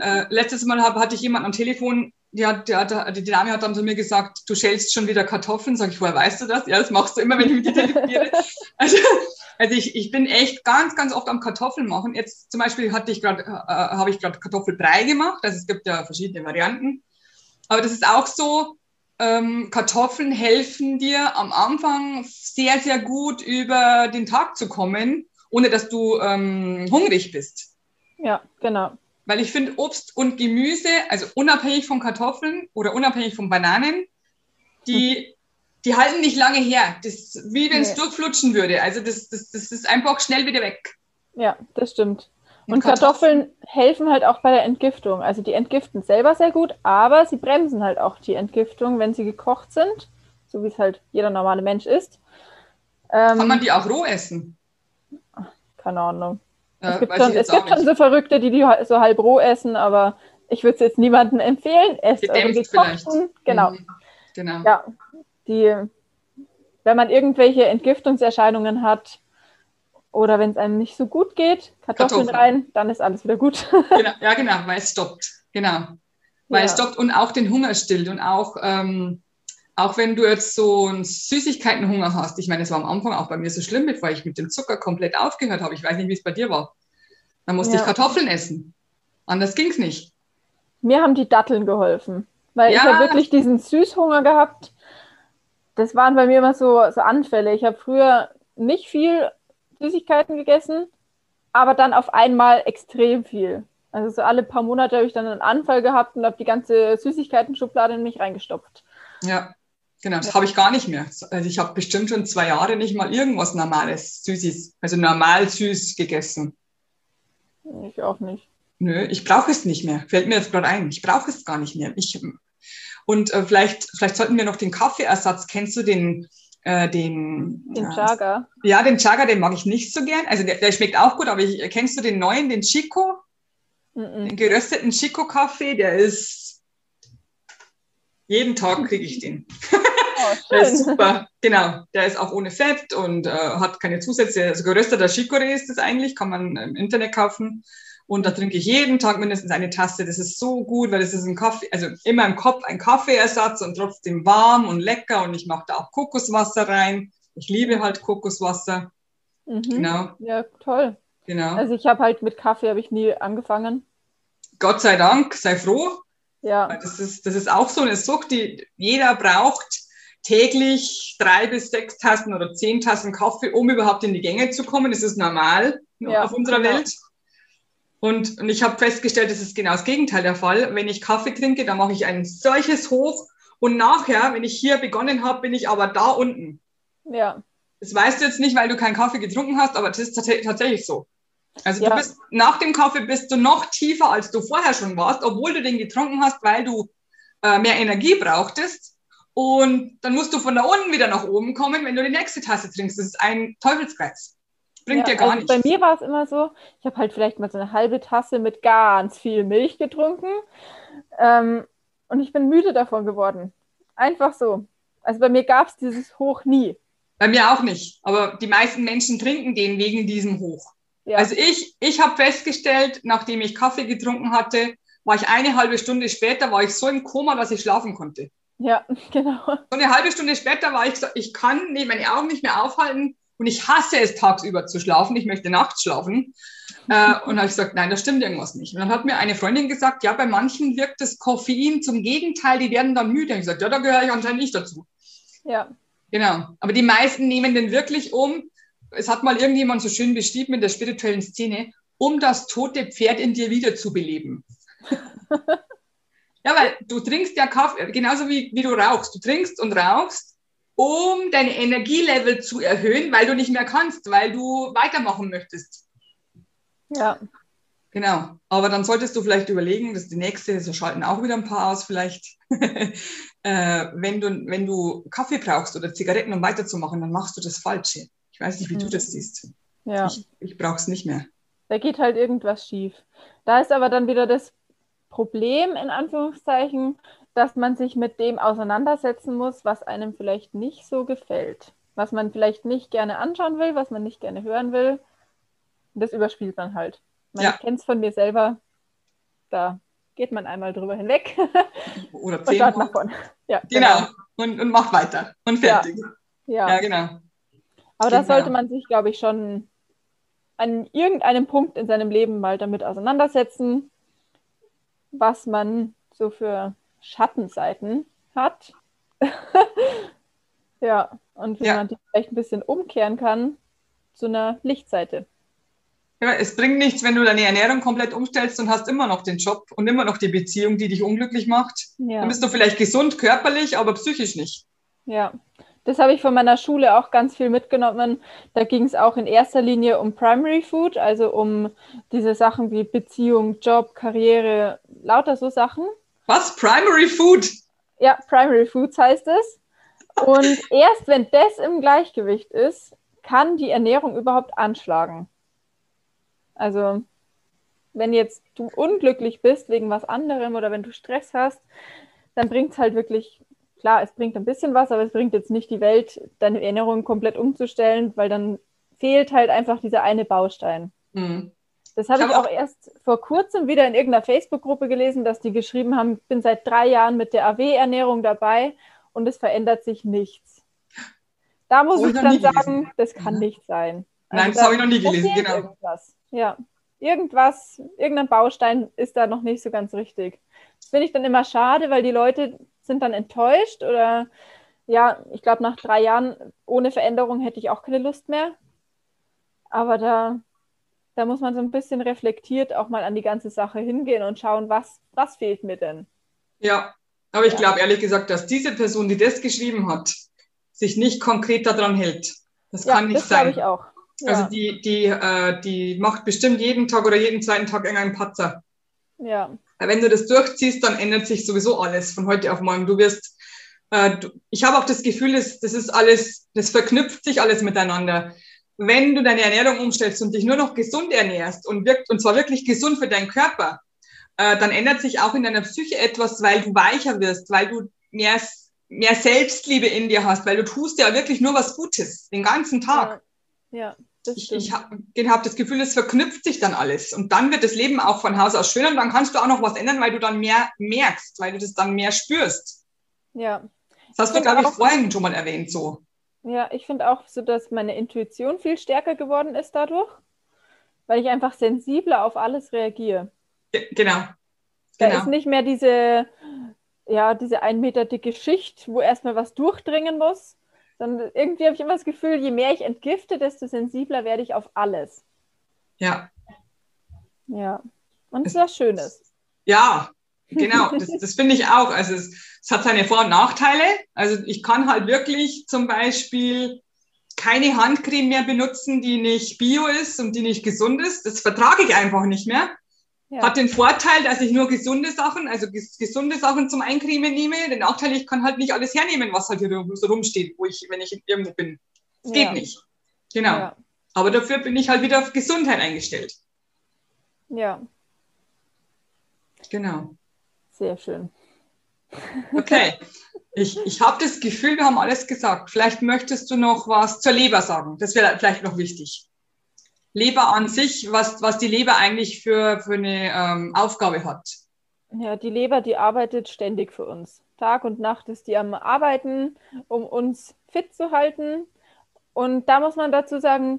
äh, letztes Mal hab, hatte ich jemanden am Telefon, die, hat, die, hat, die Dame hat dann zu mir gesagt, du schälst schon wieder Kartoffeln. Sag ich, woher weißt du das? Ja, das machst du immer, wenn ich mit dir telefoniere. also, also ich, ich bin echt ganz, ganz oft am Kartoffeln machen. Jetzt zum Beispiel hatte ich gerade, äh, habe ich gerade Kartoffelbrei gemacht. Also es gibt ja verschiedene Varianten. Aber das ist auch so, ähm, Kartoffeln helfen dir am Anfang sehr, sehr gut über den Tag zu kommen, ohne dass du ähm, hungrig bist. Ja, genau. Weil ich finde, Obst und Gemüse, also unabhängig von Kartoffeln oder unabhängig von Bananen, die, hm. die halten nicht lange her. Das wie wenn es nee. durchflutschen würde. Also das, das, das ist einfach schnell wieder weg. Ja, das stimmt. Und Kartoffeln helfen halt auch bei der Entgiftung. Also die entgiften selber sehr gut, aber sie bremsen halt auch die Entgiftung, wenn sie gekocht sind, so wie es halt jeder normale Mensch isst. Ähm, Kann man die auch roh essen? Keine Ahnung. Ja, es gibt, schon, es gibt schon so Verrückte, die die so halb roh essen, aber ich würde es jetzt niemandem empfehlen. Esst eure gekochten. Genau. Mhm. genau. Ja, die, wenn man irgendwelche Entgiftungserscheinungen hat, oder wenn es einem nicht so gut geht, Kartoffeln, Kartoffeln, rein, dann ist alles wieder gut. genau, ja, genau, weil es stoppt. Genau. Weil ja. es stoppt und auch den Hunger stillt und auch, ähm, auch wenn du jetzt so einen Süßigkeitenhunger hast. Ich meine, es war am Anfang auch bei mir so schlimm, bevor ich mit dem Zucker komplett aufgehört habe. Ich weiß nicht, wie es bei dir war. Dann musste ja. ich Kartoffeln essen. Anders ging es nicht. Mir haben die Datteln geholfen, weil ja. ich habe wirklich diesen Süßhunger gehabt. Das waren bei mir immer so, so Anfälle. Ich habe früher nicht viel Süßigkeiten gegessen, aber dann auf einmal extrem viel. Also so alle paar Monate habe ich dann einen Anfall gehabt und habe die ganze Süßigkeiten-Schublade in mich reingestopft. Ja, genau, das ja. habe ich gar nicht mehr. Also ich habe bestimmt schon zwei Jahre nicht mal irgendwas Normales, Süßes, also normal süß gegessen. Ich auch nicht. Nö, ich brauche es nicht mehr. Fällt mir jetzt gerade ein. Ich brauche es gar nicht mehr. Ich, und äh, vielleicht, vielleicht sollten wir noch den Kaffeeersatz. Kennst du den äh, den. Den Chaga. Ja, den Chaga, den mag ich nicht so gern. Also der, der schmeckt auch gut, aber ich, kennst du den neuen, den Chico? Mm -mm. Den gerösteten Chico-Kaffee, der ist. Jeden Tag kriege ich den. Oh, der ist super. Genau. Der ist auch ohne Fett und äh, hat keine Zusätze. Also gerösteter Chicorée ist das eigentlich, kann man im Internet kaufen. Und da trinke ich jeden Tag mindestens eine Tasse. Das ist so gut, weil das ist ein Kaffee, also immer im Kopf ein Kaffeeersatz und trotzdem warm und lecker. Und ich mache da auch Kokoswasser rein. Ich liebe halt Kokoswasser. Mhm. Genau. Ja, toll. Genau. Also ich habe halt mit Kaffee habe ich nie angefangen. Gott sei Dank, sei froh. Ja. Das ist, das ist auch so eine Sucht, die jeder braucht täglich drei bis sechs Tassen oder zehn Tassen Kaffee, um überhaupt in die Gänge zu kommen. Das ist normal ja, auf unserer genau. Welt. Und, und ich habe festgestellt, das ist genau das Gegenteil der Fall. Wenn ich Kaffee trinke, dann mache ich ein solches Hoch und nachher, wenn ich hier begonnen habe, bin ich aber da unten. Ja. Das weißt du jetzt nicht, weil du keinen Kaffee getrunken hast, aber das ist tatsächlich so. Also ja. du bist nach dem Kaffee bist du noch tiefer, als du vorher schon warst, obwohl du den getrunken hast, weil du äh, mehr Energie brauchtest. Und dann musst du von da unten wieder nach oben kommen, wenn du die nächste Tasse trinkst. Das ist ein Teufelskreis. Bringt ja, dir gar also nichts. Bei mir war es immer so, ich habe halt vielleicht mal so eine halbe Tasse mit ganz viel Milch getrunken. Ähm, und ich bin müde davon geworden. Einfach so. Also bei mir gab es dieses Hoch nie. Bei mir auch nicht. Aber die meisten Menschen trinken den wegen diesem Hoch. Ja. Also ich, ich habe festgestellt, nachdem ich Kaffee getrunken hatte, war ich eine halbe Stunde später, war ich so im Koma, dass ich schlafen konnte. Ja, genau. So eine halbe Stunde später war ich so, ich kann nee, meine Augen nicht mehr aufhalten und ich hasse es tagsüber zu schlafen. Ich möchte nachts schlafen. äh, und habe ich gesagt, nein, da stimmt irgendwas nicht. Und dann hat mir eine Freundin gesagt, ja, bei manchen wirkt das Koffein zum Gegenteil, die werden dann müde. Und ich gesagt, ja, da gehöre ich anscheinend nicht dazu. Ja. Genau. Aber die meisten nehmen den wirklich um, es hat mal irgendjemand so schön beschrieben in der spirituellen Szene, um das tote Pferd in dir wiederzubeleben. ja, weil du trinkst ja Kaffee, genauso wie, wie du rauchst. Du trinkst und rauchst, um deine Energielevel zu erhöhen, weil du nicht mehr kannst, weil du weitermachen möchtest. Ja. Genau. Aber dann solltest du vielleicht überlegen, dass die nächste, so schalten auch wieder ein paar aus vielleicht, äh, wenn, du, wenn du Kaffee brauchst oder Zigaretten, um weiterzumachen, dann machst du das Falsche. Ich weiß nicht, wie mhm. du das siehst. Ja. Ich, ich brauche es nicht mehr. Da geht halt irgendwas schief. Da ist aber dann wieder das Problem, in Anführungszeichen, dass man sich mit dem auseinandersetzen muss, was einem vielleicht nicht so gefällt. Was man vielleicht nicht gerne anschauen will, was man nicht gerne hören will. Das überspielt man halt. Man ja. kennt es von mir selber. Da geht man einmal drüber hinweg. Oder zehn. Und nach vorne. Ja, genau. genau. Und, und macht weiter. Und fertig. Ja, ja. ja genau. Aber da sollte man sich, glaube ich, schon an irgendeinem Punkt in seinem Leben mal damit auseinandersetzen, was man so für Schattenseiten hat. ja, und wie ja. man die vielleicht ein bisschen umkehren kann zu einer Lichtseite. Ja, es bringt nichts, wenn du deine Ernährung komplett umstellst und hast immer noch den Job und immer noch die Beziehung, die dich unglücklich macht. Ja. Dann bist du vielleicht gesund körperlich, aber psychisch nicht. Ja, das habe ich von meiner Schule auch ganz viel mitgenommen. Da ging es auch in erster Linie um Primary Food, also um diese Sachen wie Beziehung, Job, Karriere, lauter so Sachen. Was? Primary Food? Ja, Primary Foods heißt es. Und erst wenn das im Gleichgewicht ist, kann die Ernährung überhaupt anschlagen. Also, wenn jetzt du unglücklich bist wegen was anderem oder wenn du Stress hast, dann bringt es halt wirklich klar, es bringt ein bisschen was, aber es bringt jetzt nicht die Welt, deine Erinnerungen komplett umzustellen, weil dann fehlt halt einfach dieser eine Baustein. Mhm. Das habe ich, ich auch erst vor kurzem wieder in irgendeiner Facebook-Gruppe gelesen, dass die geschrieben haben, ich bin seit drei Jahren mit der AW-Ernährung dabei und es verändert sich nichts. Da muss ich dann sagen, das kann mhm. nicht sein. Also Nein, das habe ich noch nie gelesen, genau. Irgendwas. Ja, irgendwas, irgendein Baustein ist da noch nicht so ganz richtig. Das finde ich dann immer schade, weil die Leute sind dann enttäuscht oder ja, ich glaube, nach drei Jahren ohne Veränderung hätte ich auch keine Lust mehr. Aber da, da muss man so ein bisschen reflektiert auch mal an die ganze Sache hingehen und schauen, was, was fehlt mir denn. Ja, aber ich ja. glaube ehrlich gesagt, dass diese Person, die das geschrieben hat, sich nicht konkret daran hält. Das ja, kann nicht das sein. ich auch. Ja. Also die, die, äh, die macht bestimmt jeden Tag oder jeden zweiten Tag irgendeinen Patzer. Ja. Wenn du das durchziehst, dann ändert sich sowieso alles von heute auf morgen. Du wirst, äh, du, ich habe auch das Gefühl, das, das ist alles, das verknüpft sich alles miteinander. Wenn du deine Ernährung umstellst und dich nur noch gesund ernährst und wirkt, und zwar wirklich gesund für deinen Körper, äh, dann ändert sich auch in deiner Psyche etwas, weil du weicher wirst, weil du mehr, mehr Selbstliebe in dir hast, weil du tust ja wirklich nur was Gutes den ganzen Tag. Ja. ja ich, ich habe hab das Gefühl, es verknüpft sich dann alles. Und dann wird das Leben auch von Haus aus schöner und dann kannst du auch noch was ändern, weil du dann mehr merkst, weil du das dann mehr spürst. Ja. Das hast ich du, glaube ich, vorhin schon mal erwähnt so. Ja, ich finde auch so, dass meine Intuition viel stärker geworden ist dadurch, weil ich einfach sensibler auf alles reagiere. Genau. Da genau. ist nicht mehr diese, ja, diese ein Meter dicke Schicht, wo erstmal was durchdringen muss, dann irgendwie habe ich immer das Gefühl, je mehr ich entgifte, desto sensibler werde ich auf alles. Ja. Ja. Und es ist was Schönes. Ja, genau. Das, das finde ich auch. Also es, es hat seine Vor- und Nachteile. Also ich kann halt wirklich zum Beispiel keine Handcreme mehr benutzen, die nicht bio ist und die nicht gesund ist. Das vertrage ich einfach nicht mehr. Ja. Hat den Vorteil, dass ich nur gesunde Sachen, also ges gesunde Sachen zum Eincremen nehme. Den Nachteil, ich kann halt nicht alles hernehmen, was halt hier so rumsteht, wo ich, wenn ich irgendwo bin. Das ja. geht nicht. Genau. Ja. Aber dafür bin ich halt wieder auf Gesundheit eingestellt. Ja. Genau. Sehr schön. Okay. Ich, ich habe das Gefühl, wir haben alles gesagt. Vielleicht möchtest du noch was zur Leber sagen. Das wäre vielleicht noch wichtig. Leber an sich, was, was die Leber eigentlich für, für eine ähm, Aufgabe hat. Ja, die Leber, die arbeitet ständig für uns. Tag und Nacht ist die am Arbeiten, um uns fit zu halten. Und da muss man dazu sagen,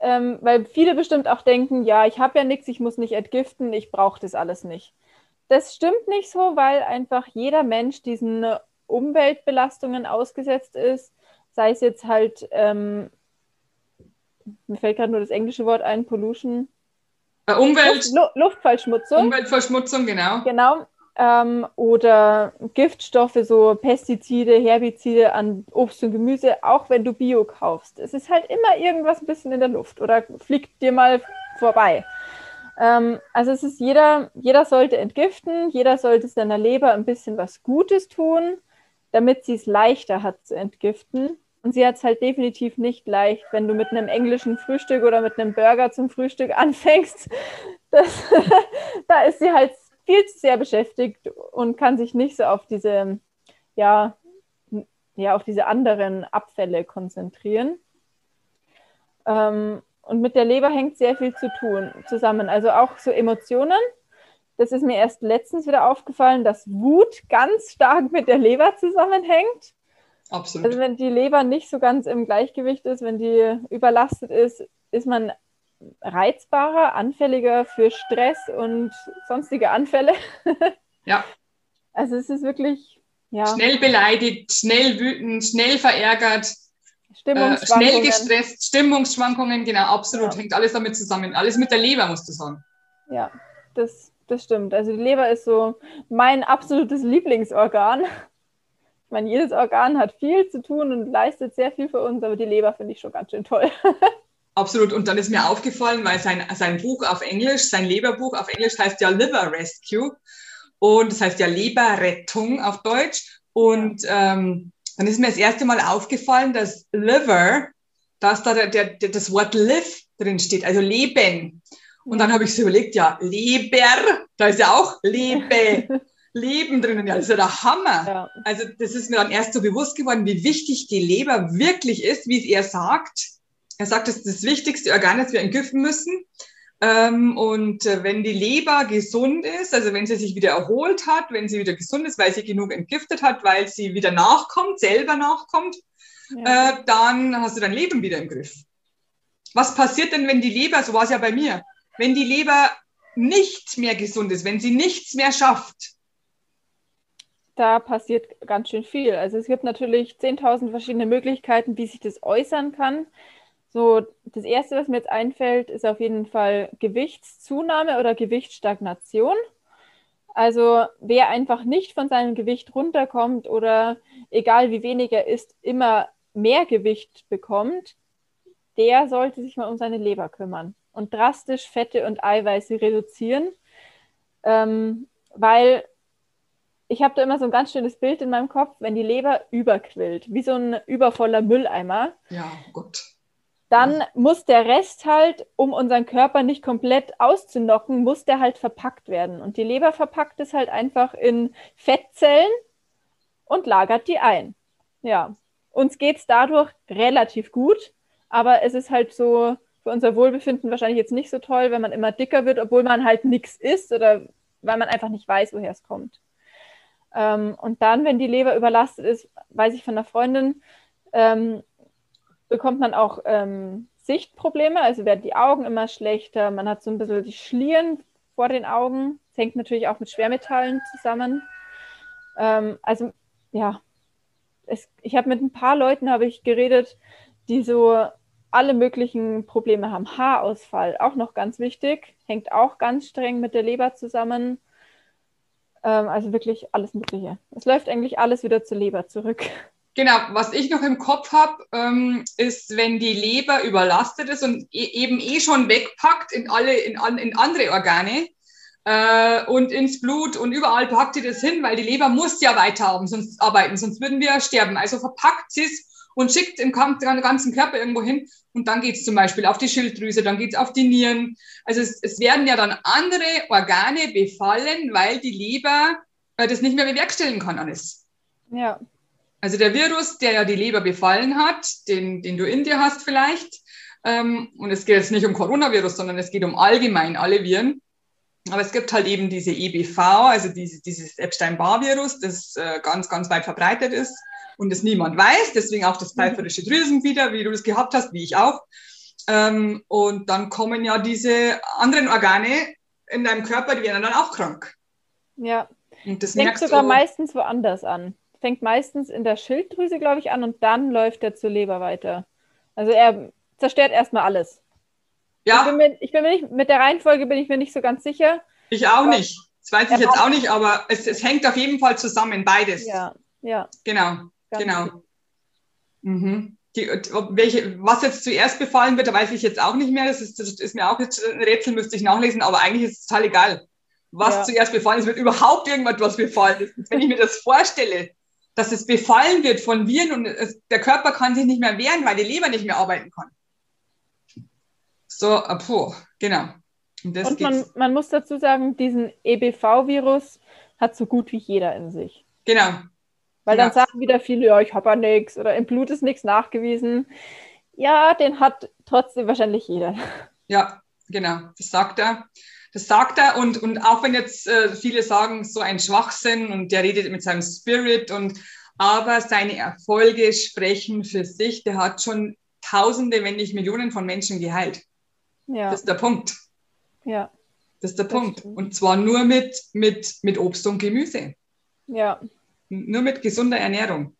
ähm, weil viele bestimmt auch denken, ja, ich habe ja nichts, ich muss nicht entgiften, ich brauche das alles nicht. Das stimmt nicht so, weil einfach jeder Mensch diesen Umweltbelastungen ausgesetzt ist, sei es jetzt halt, ähm, mir fällt gerade nur das englische Wort ein, Pollution. Äh, Umwelt. Luft, Luftverschmutzung. Umweltverschmutzung, genau. Genau. Ähm, oder Giftstoffe, so Pestizide, Herbizide an Obst und Gemüse, auch wenn du Bio kaufst. Es ist halt immer irgendwas ein bisschen in der Luft oder fliegt dir mal vorbei. Ähm, also es ist jeder, jeder sollte entgiften, jeder sollte seiner Leber ein bisschen was Gutes tun damit sie es leichter hat zu entgiften. Und sie hat es halt definitiv nicht leicht, wenn du mit einem englischen Frühstück oder mit einem Burger zum Frühstück anfängst. Das, da ist sie halt viel zu sehr beschäftigt und kann sich nicht so auf diese, ja, ja, auf diese anderen Abfälle konzentrieren. Ähm, und mit der Leber hängt sehr viel zu tun zusammen. Also auch so Emotionen das ist mir erst letztens wieder aufgefallen, dass Wut ganz stark mit der Leber zusammenhängt. Absolut. Also wenn die Leber nicht so ganz im Gleichgewicht ist, wenn die überlastet ist, ist man reizbarer, anfälliger für Stress und sonstige Anfälle. Ja. Also es ist wirklich, ja. Schnell beleidigt, schnell wütend, schnell verärgert. Stimmungsschwankungen. Äh, schnell gestresst, Stimmungsschwankungen, genau, absolut. Ja. Hängt alles damit zusammen. Alles mit der Leber, musst du sagen. Ja, das das stimmt. Also die Leber ist so mein absolutes Lieblingsorgan. Ich meine, jedes Organ hat viel zu tun und leistet sehr viel für uns, aber die Leber finde ich schon ganz schön toll. Absolut. Und dann ist mir aufgefallen, weil sein, sein Buch auf Englisch, sein Leberbuch auf Englisch heißt ja Liver Rescue und das heißt ja Leberrettung auf Deutsch. Und ähm, dann ist mir das erste Mal aufgefallen, dass Liver, dass da der, der, das Wort live drin steht, also Leben. Und dann habe ich so überlegt, ja, Leber, da ist ja auch Lebe, Leben drinnen. Ja, das ist ja der Hammer. Ja. Also das ist mir dann erst so bewusst geworden, wie wichtig die Leber wirklich ist, wie es er sagt. Er sagt, das ist das wichtigste Organ, das wir entgiften müssen. Ähm, und äh, wenn die Leber gesund ist, also wenn sie sich wieder erholt hat, wenn sie wieder gesund ist, weil sie genug entgiftet hat, weil sie wieder nachkommt, selber nachkommt, ja. äh, dann hast du dein Leben wieder im Griff. Was passiert denn, wenn die Leber, so war es ja bei mir, wenn die Leber nicht mehr gesund ist, wenn sie nichts mehr schafft? Da passiert ganz schön viel. Also es gibt natürlich 10.000 verschiedene Möglichkeiten, wie sich das äußern kann. So, das erste, was mir jetzt einfällt, ist auf jeden Fall Gewichtszunahme oder Gewichtsstagnation. Also wer einfach nicht von seinem Gewicht runterkommt oder egal wie wenig er isst, immer mehr Gewicht bekommt, der sollte sich mal um seine Leber kümmern und drastisch Fette und Eiweiße reduzieren, ähm, weil ich habe da immer so ein ganz schönes Bild in meinem Kopf, wenn die Leber überquillt, wie so ein übervoller Mülleimer. Ja, gut. Dann muss der Rest halt, um unseren Körper nicht komplett auszunocken, muss der halt verpackt werden. Und die Leber verpackt es halt einfach in Fettzellen und lagert die ein. Ja, uns geht es dadurch relativ gut, aber es ist halt so, für unser Wohlbefinden wahrscheinlich jetzt nicht so toll, wenn man immer dicker wird, obwohl man halt nichts isst oder weil man einfach nicht weiß, woher es kommt. Ähm, und dann, wenn die Leber überlastet ist, weiß ich von einer Freundin, ähm, bekommt man auch ähm, Sichtprobleme, also werden die Augen immer schlechter, man hat so ein bisschen die Schlieren vor den Augen, das hängt natürlich auch mit Schwermetallen zusammen. Ähm, also ja, es, ich habe mit ein paar Leuten habe ich geredet, die so alle möglichen Probleme haben. Haarausfall, auch noch ganz wichtig, hängt auch ganz streng mit der Leber zusammen. Ähm, also wirklich alles Mögliche. Es läuft eigentlich alles wieder zur Leber zurück. Genau, was ich noch im Kopf habe, ähm, ist, wenn die Leber überlastet ist und e eben eh schon wegpackt in alle, in, in andere Organe äh, und ins Blut und überall packt sie das hin, weil die Leber muss ja weiter haben, sonst arbeiten, sonst würden wir sterben. Also verpackt sie es und schickt den ganzen Körper irgendwo hin und dann geht es zum Beispiel auf die Schilddrüse, dann geht es auf die Nieren. Also es, es werden ja dann andere Organe befallen, weil die Leber äh, das nicht mehr bewerkstelligen kann alles. Ja. Also der Virus, der ja die Leber befallen hat, den, den du in dir hast vielleicht, ähm, und es geht jetzt nicht um Coronavirus, sondern es geht um allgemein alle Viren. Aber es gibt halt eben diese EBV, also diese, dieses Epstein-Barr-Virus, das äh, ganz, ganz weit verbreitet ist und es niemand weiß. Deswegen auch das pfeiferische Drüsenfieber, wie du das gehabt hast, wie ich auch. Ähm, und dann kommen ja diese anderen Organe in deinem Körper, die werden dann auch krank. Ja. Und das fängt sogar du, meistens woanders an fängt meistens in der Schilddrüse, glaube ich, an und dann läuft er zur Leber weiter. Also er zerstört erstmal alles. Ja. Ich bin, mir, ich bin mir nicht, mit der Reihenfolge bin ich mir nicht so ganz sicher. Ich auch aber nicht. Das weiß ich jetzt auch nicht, aber es, es, hängt auf jeden Fall zusammen, beides. Ja, ja. Genau, genau. Mhm. Die, welche, was jetzt zuerst befallen wird, da weiß ich jetzt auch nicht mehr. Das ist, das ist mir auch jetzt ein Rätsel, müsste ich nachlesen, aber eigentlich ist es total egal, was ja. zuerst befallen ist, wird überhaupt irgendwas befallen. Ist. Wenn ich mir das vorstelle, dass es befallen wird von Viren und es, der Körper kann sich nicht mehr wehren, weil die Leber nicht mehr arbeiten kann. So, äh, puh, genau. Und, und man, man, muss dazu sagen, diesen EBV-Virus hat so gut wie jeder in sich. Genau. Weil genau. dann sagen wieder viele, ja, ich habe ja nichts oder im Blut ist nichts nachgewiesen. Ja, den hat trotzdem wahrscheinlich jeder. Ja, genau. Das sagt er. Das sagt er und, und auch wenn jetzt äh, viele sagen, so ein Schwachsinn und der redet mit seinem Spirit und aber seine Erfolge sprechen für sich. Der hat schon Tausende, wenn nicht Millionen von Menschen geheilt. Ja. Das ist der Punkt. Ja. Das ist der das Punkt. Stimmt. Und zwar nur mit, mit, mit Obst und Gemüse. Ja. Nur mit gesunder Ernährung.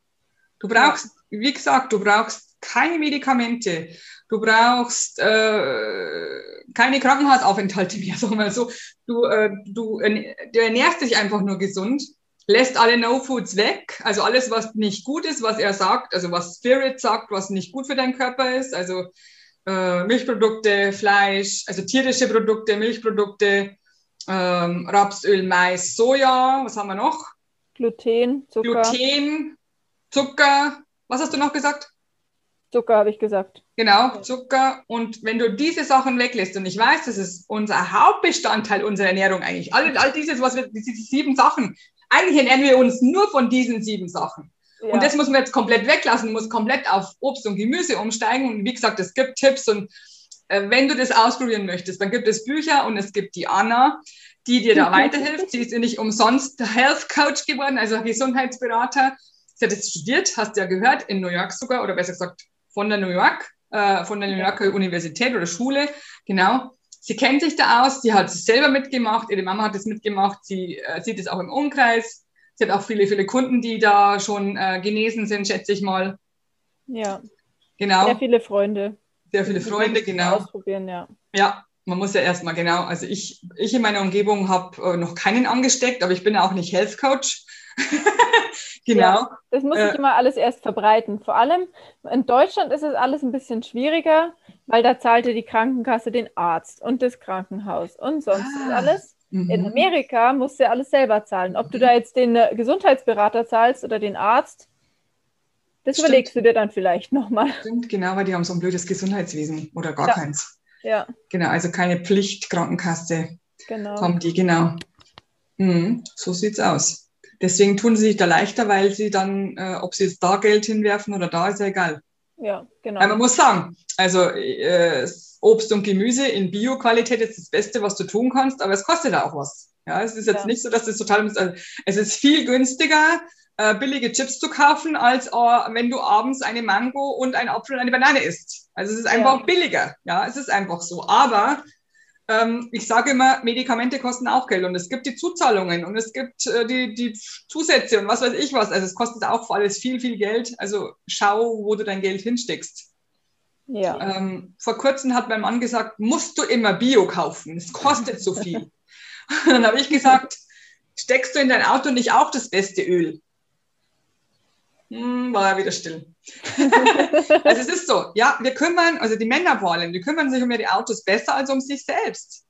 Du brauchst, wie gesagt, du brauchst keine Medikamente. Du brauchst äh, keine Krankenhausaufenthalte mehr, sagen wir mal so. Du, äh, du, du ernährst dich einfach nur gesund, lässt alle No-Foods weg, also alles, was nicht gut ist, was er sagt, also was Spirit sagt, was nicht gut für deinen Körper ist, also äh, Milchprodukte, Fleisch, also tierische Produkte, Milchprodukte, ähm, Rapsöl, Mais, Soja, was haben wir noch? Gluten, Zucker. Gluten, Zucker, was hast du noch gesagt? Zucker habe ich gesagt. Genau, Zucker. Und wenn du diese Sachen weglässt, und ich weiß, das ist unser Hauptbestandteil unserer Ernährung eigentlich, all, all dieses, was wir, diese sieben Sachen, eigentlich ernähren wir uns nur von diesen sieben Sachen. Ja. Und das muss man jetzt komplett weglassen, muss komplett auf Obst und Gemüse umsteigen. Und wie gesagt, es gibt Tipps und äh, wenn du das ausprobieren möchtest, dann gibt es Bücher und es gibt die Anna, die dir da weiterhilft. Sie ist ja nicht umsonst Health Coach geworden, also Gesundheitsberater. Sie hat es studiert, hast du ja gehört, in New York sogar, oder besser gesagt von der New York, äh, von der New Yorker Universität oder Schule, genau. Sie kennt sich da aus, sie hat es selber mitgemacht, ihre Mama hat es mitgemacht, sie äh, sieht es auch im Umkreis. Sie hat auch viele, viele Kunden, die da schon äh, genesen sind, schätze ich mal. Ja. Genau. Sehr viele Freunde. Sehr viele Freunde, genau. Ausprobieren, ja. Ja, man muss ja erstmal, genau. Also ich, ich in meiner Umgebung habe äh, noch keinen angesteckt, aber ich bin auch nicht Health Coach. genau. Ja, das muss ich äh, immer alles erst verbreiten. Vor allem in Deutschland ist es alles ein bisschen schwieriger, weil da zahlte die Krankenkasse den Arzt und das Krankenhaus und sonst ah, alles. Mhm. In Amerika musst du ja alles selber zahlen. Ob du da jetzt den äh, Gesundheitsberater zahlst oder den Arzt, das Stimmt. überlegst du dir dann vielleicht nochmal. Stimmt, genau, weil die haben so ein blödes Gesundheitswesen oder gar ja. keins. Ja. Genau, also keine Pflichtkrankenkasse genau. haben die, genau. Mhm, so sieht's aus. Deswegen tun sie sich da leichter, weil sie dann, äh, ob sie jetzt da Geld hinwerfen oder da, ist ja egal. Ja, genau. Aber man muss sagen, also äh, Obst und Gemüse in Bio-Qualität ist das Beste, was du tun kannst, aber es kostet auch was. Ja, es ist jetzt ja. nicht so, dass es total, also es ist viel günstiger, äh, billige Chips zu kaufen, als äh, wenn du abends eine Mango und ein Apfel und eine Banane isst. Also es ist einfach ja. billiger. Ja, es ist einfach so. Aber ähm, ich sage immer, Medikamente kosten auch Geld und es gibt die Zuzahlungen und es gibt äh, die, die Zusätze und was weiß ich was. Also es kostet auch alles viel, viel Geld. Also schau, wo du dein Geld hinsteckst. Ja. Ähm, vor kurzem hat mein Mann gesagt, musst du immer Bio kaufen, es kostet so viel. Und dann habe ich gesagt, steckst du in dein Auto nicht auch das beste Öl? Hm, war er wieder still. also es ist so, ja, wir kümmern, also die Männer vor allem, die kümmern sich um ihre Autos besser als um sich selbst.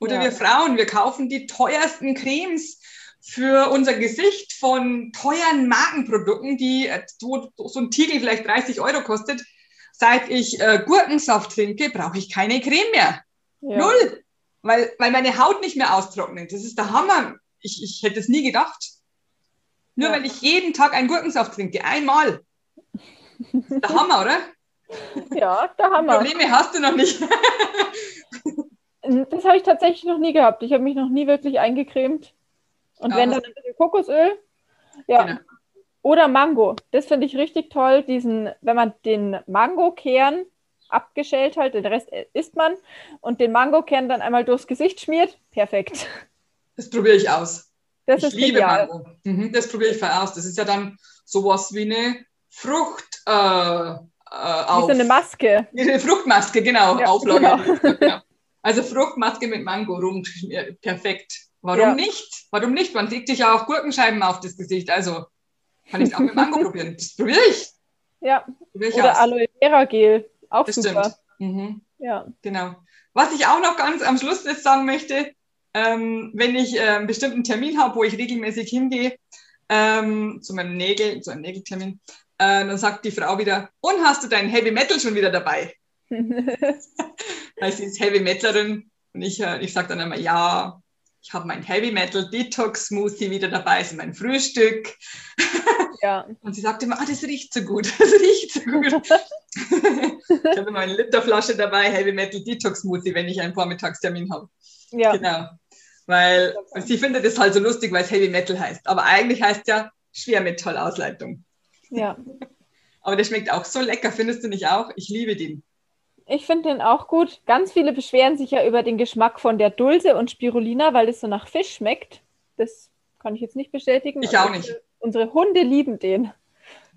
Oder Ja. wir Frauen, wir kaufen die teuersten Cremes für unser Gesicht von teuren Markenprodukten, die äh, wo so ein Tiegel vielleicht 30 Euro kostet. Seit ich äh, Gurkensaft trinke, brauche ich keine Creme mehr. Ja. Null. Weil, weil meine Haut nicht mehr austrocknet. Das ist der Hammer. Ich, ich hätte es nie gedacht. Nur Ja. weil ich jeden Tag einen Gurkensaft trinke. Einmal. Der Hammer, oder? Ja, da haben wir. Probleme hast du noch nicht. Das habe ich tatsächlich noch nie gehabt. Ich habe mich noch nie wirklich eingecremt. Und Ja, wenn dann ein bisschen Kokosöl. Ja. Genau. Oder Mango. Das finde ich richtig toll. Diesen, wenn man den Mangokern abgeschält hat, den Rest isst man und den Mangokern dann einmal durchs Gesicht schmiert. Perfekt. Das probiere ich aus. Das ich liebe genial. Mango. Mhm, das probiere ich voll aus. Das ist ja dann sowas wie eine Frucht äh, äh, Wie auf. so eine Maske. Wie eine Fruchtmaske, genau. Ja, Auflage. Genau. Also Fruchtmaske mit Mango rum. Perfekt. Warum Ja. nicht? Warum nicht? Man legt sich ja auch Gurkenscheiben auf das Gesicht. Also kann ich es auch mit Mango probieren. Das probiere ich. Ja. Probiere ich Oder aus. Aloe Vera Gel. Auch Das super. Mhm. Ja. Genau. Was ich auch noch ganz am Schluss jetzt sagen möchte, ähm, wenn ich äh, einen bestimmten Termin habe, wo ich regelmäßig hingehe, ähm, zu meinem Nägel, zu einem Nägeltermin, äh, dann sagt die Frau wieder, und hast du deinen Heavy Metal schon wieder dabei? Weil sie ist Heavy Metalerin und ich, äh, ich sage dann immer, ja, ich habe mein Heavy Metal Detox Smoothie wieder dabei, ist mein Frühstück. ja. Und sie sagt immer, ah, das riecht so gut, das riecht so gut. ich habe immer eine Literflasche dabei, Heavy Metal Detox Smoothie, wenn ich einen Vormittagstermin habe. Ja. Genau. Weil sie findet es halt so lustig, weil es Heavy Metal heißt. Aber eigentlich heißt ja Schwermetallausleitung. Ja. Aber der schmeckt auch so lecker, findest du nicht auch? Ich liebe den. Ich finde den auch gut. Ganz viele beschweren sich ja über den Geschmack von der Dulce und Spirulina, weil es so nach Fisch schmeckt. Das kann ich jetzt nicht bestätigen. Ich auch nicht. Unsere Hunde lieben den.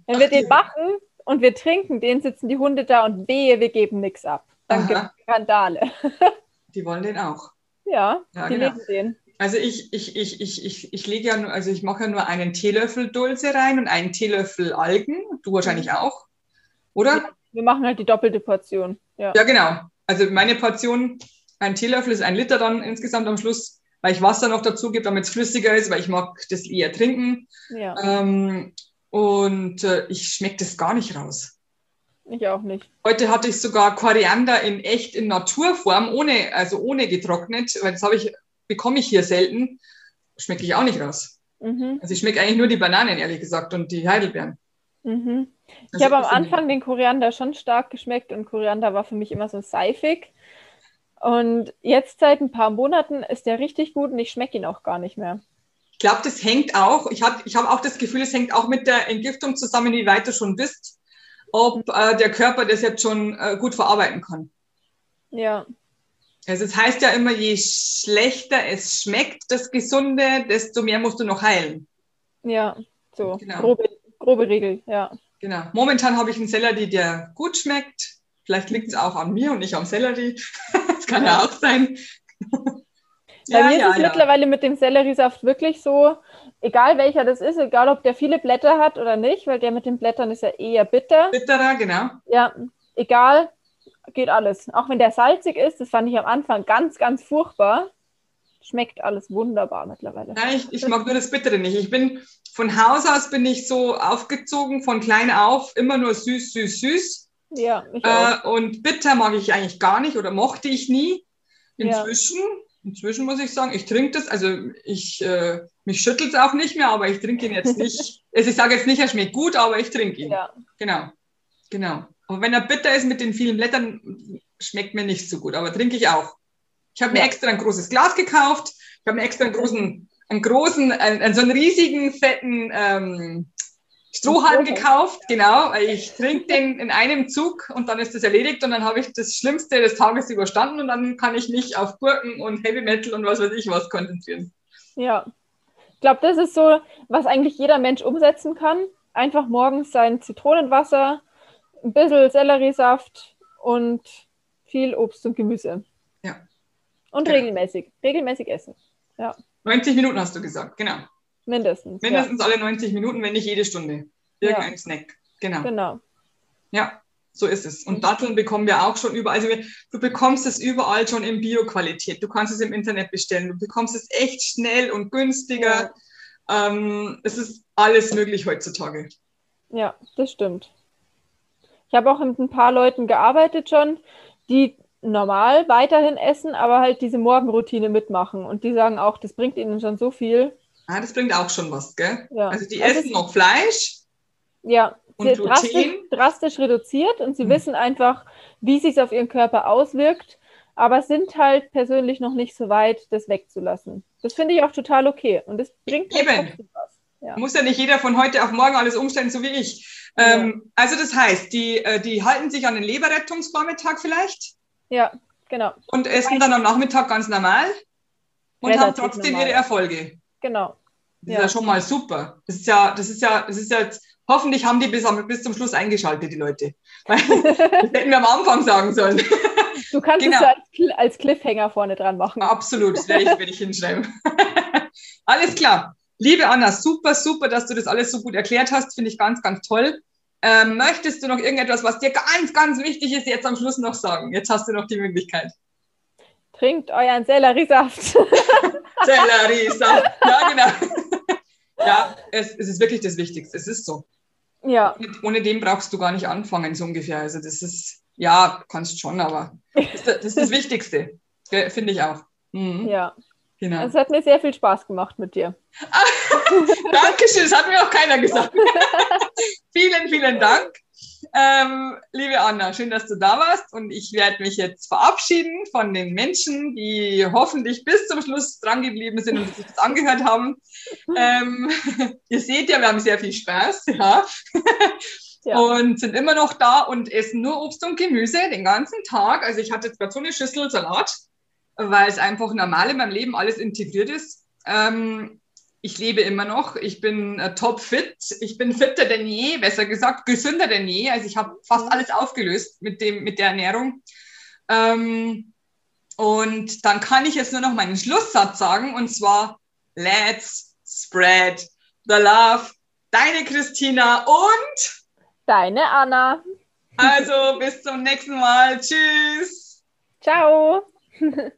Wenn Ach, wir den machen und wir trinken den, sitzen die Hunde da und wehe, wir geben nichts ab. Dann Aha. gibt es Skandale. Die wollen den auch. Ja, Ja, die genau. lieben den. Also ich, ich, ich, ich, ich, ich lege ja nur, also ich mache ja nur einen Teelöffel Dulce rein und einen Teelöffel Algen. Du wahrscheinlich auch. Oder? Ja. Wir machen halt die doppelte Portion. Ja. Ja, genau. Also meine Portion, ein Teelöffel ist ein Liter dann insgesamt am Schluss, weil ich Wasser noch dazu gebe, damit es flüssiger ist, weil ich mag das eher trinken. ja. Ähm, und äh, ich schmecke das gar nicht raus. Ich auch nicht. Heute hatte ich sogar Koriander in echt in Naturform, ohne, also ohne getrocknet, weil das habe ich, bekomme ich hier selten. Schmecke ich auch nicht raus. Mhm. Also ich schmecke eigentlich nur die Bananen, ehrlich gesagt, und die Heidelbeeren. Mhm. Ich Also habe am Anfang den Koriander schon stark geschmeckt und Koriander war für mich immer so seifig. Und jetzt seit ein paar Monaten ist der richtig gut und ich schmecke ihn auch gar nicht mehr. Ich glaube, das hängt auch, ich habe ich hab auch das Gefühl, es hängt auch mit der Entgiftung zusammen, wie weit du schon bist, ob äh, der Körper das jetzt schon äh, gut verarbeiten kann. Ja, Also es heißt ja immer, je schlechter es schmeckt, das Gesunde, desto mehr musst du noch heilen. ja, so. Genau. Grobe, grobe Regel, ja. Genau. Momentan habe ich einen Sellerie, der gut schmeckt. Vielleicht liegt es auch an mir und nicht am Sellerie. das kann ja auch sein. Bei mir ist es mittlerweile mit dem Selleriesaft wirklich so, egal welcher das ist, egal ob der viele Blätter hat oder nicht, weil der mit den Blättern ist ja eher bitter. Bitterer, genau. Ja, egal, geht alles. Auch wenn der salzig ist, das fand ich am Anfang ganz, ganz furchtbar. Schmeckt alles wunderbar mittlerweile. Nein, ich, ich mag nur das Bittere nicht. Ich bin von Haus aus bin ich so aufgezogen, von klein auf, immer nur süß, süß, süß. Ja, ich auch. Äh, und bitter mag ich eigentlich gar nicht oder mochte ich nie. Ja. Inzwischen, inzwischen muss ich sagen, ich trinke das, also ich, äh, mich schüttelt es auch nicht mehr, aber ich trinke ihn jetzt nicht. also ich sage jetzt nicht, er schmeckt gut, aber ich trinke ihn. Ja, Genau, genau. Aber wenn er bitter ist mit den vielen Blättern, schmeckt mir nicht so gut, aber trinke ich auch. Ich habe mir Ja. extra ein großes Glas gekauft. Ich habe mir extra einen großen, einen großen, einen, einen, so einen riesigen, fetten ähm, Strohhalm gekauft. Genau, ich trinke den in einem Zug und dann ist das erledigt und dann habe ich das Schlimmste des Tages überstanden und dann kann ich mich auf Gurken und Heavy Metal und was weiß ich was konzentrieren. ja. Ich glaube, das ist so, was eigentlich jeder Mensch umsetzen kann. Einfach morgens sein Zitronenwasser, ein bisschen Selleriesaft und viel Obst und Gemüse. Ja. Und Ja. regelmäßig. Regelmäßig essen. Ja, 90 Minuten hast du gesagt, genau. mindestens. Mindestens alle 90 Minuten, wenn nicht jede Stunde. Irgendein Snack. Genau. Ja, genau. Ja, so ist es. Und Datteln bekommen wir auch schon überall. Also wir, du bekommst es überall schon in Bio-Qualität. Du kannst es im Internet bestellen. Du bekommst es echt schnell und günstiger. Ähm, es ist alles möglich heutzutage. Ja, das stimmt. Ich habe auch mit ein paar Leuten gearbeitet schon, die normal weiterhin essen, aber halt diese Morgenroutine mitmachen. Und die sagen auch, das bringt ihnen schon so viel. Ah, das bringt auch schon was, gell? Ja. Also die Also essen noch Fleisch. Ja, Und drastisch, drastisch reduziert und sie Hm. wissen einfach, wie sich auf ihren Körper auswirkt, aber sind halt persönlich noch nicht so weit, das wegzulassen. Das finde ich auch total okay und das bringt halt Eben. was. Ja. Muss ja nicht jeder von heute auf morgen alles umstellen, so wie ich. Ähm, also das heißt, die, äh, die halten sich an den Leberrettungsvormittag vielleicht Ja, genau, und essen dann am Nachmittag ganz normal und haben Relativ trotzdem normal. ihre Erfolge. genau. Das Ja. ist ja schon mal super. Das ist ja, das ist ja, das ist ja jetzt, hoffentlich haben die bis, am, bis zum Schluss eingeschaltet, die Leute. Das hätten wir am Anfang sagen sollen. Du kannst Genau. es so als, Cl- als Cliffhanger vorne dran machen. Absolut, das werde ich, werde ich hinschreiben. alles klar. Liebe Anna, super, super, dass du das alles so gut erklärt hast. Finde ich ganz, ganz toll. Ähm, möchtest du noch irgendetwas, was dir ganz, ganz wichtig ist, jetzt am Schluss noch sagen? Jetzt hast du noch die Möglichkeit. Trinkt euren Selleriesaft. Selleriesaft. Ja, genau. Ja, es, es ist wirklich das Wichtigste. Es ist so. ja, Ohne, ohne den brauchst du gar nicht anfangen, so ungefähr. Also das ist, ja, kannst schon, aber das ist das, ist das Wichtigste. Finde ich auch. Mhm, ja. Genau. Es hat mir sehr viel Spaß gemacht mit dir. Dankeschön, das hat mir auch keiner gesagt. vielen, vielen Dank. Ähm, liebe Anna, schön, dass du da warst und ich werde mich jetzt verabschieden von den Menschen, die hoffentlich bis zum Schluss dran geblieben sind und sich das angehört haben. Ähm, ihr seht ja, wir haben sehr viel Spaß, ja. Ja. Und sind immer noch da und essen nur Obst und Gemüse den ganzen Tag. Also ich hatte jetzt gerade so eine Schüssel Salat, weil es einfach normal in meinem Leben alles integriert ist. Ähm, ich lebe immer noch. Ich bin äh, top fit. Ich bin fitter denn je, besser gesagt, gesünder denn je. Also ich habe fast alles aufgelöst mit, dem, mit der Ernährung. Ähm, und dann kann ich jetzt nur noch meinen Schlusssatz sagen und zwar: Let's spread the love. Deine Christina und Deine Anna. also bis zum nächsten Mal. Tschüss. Ciao.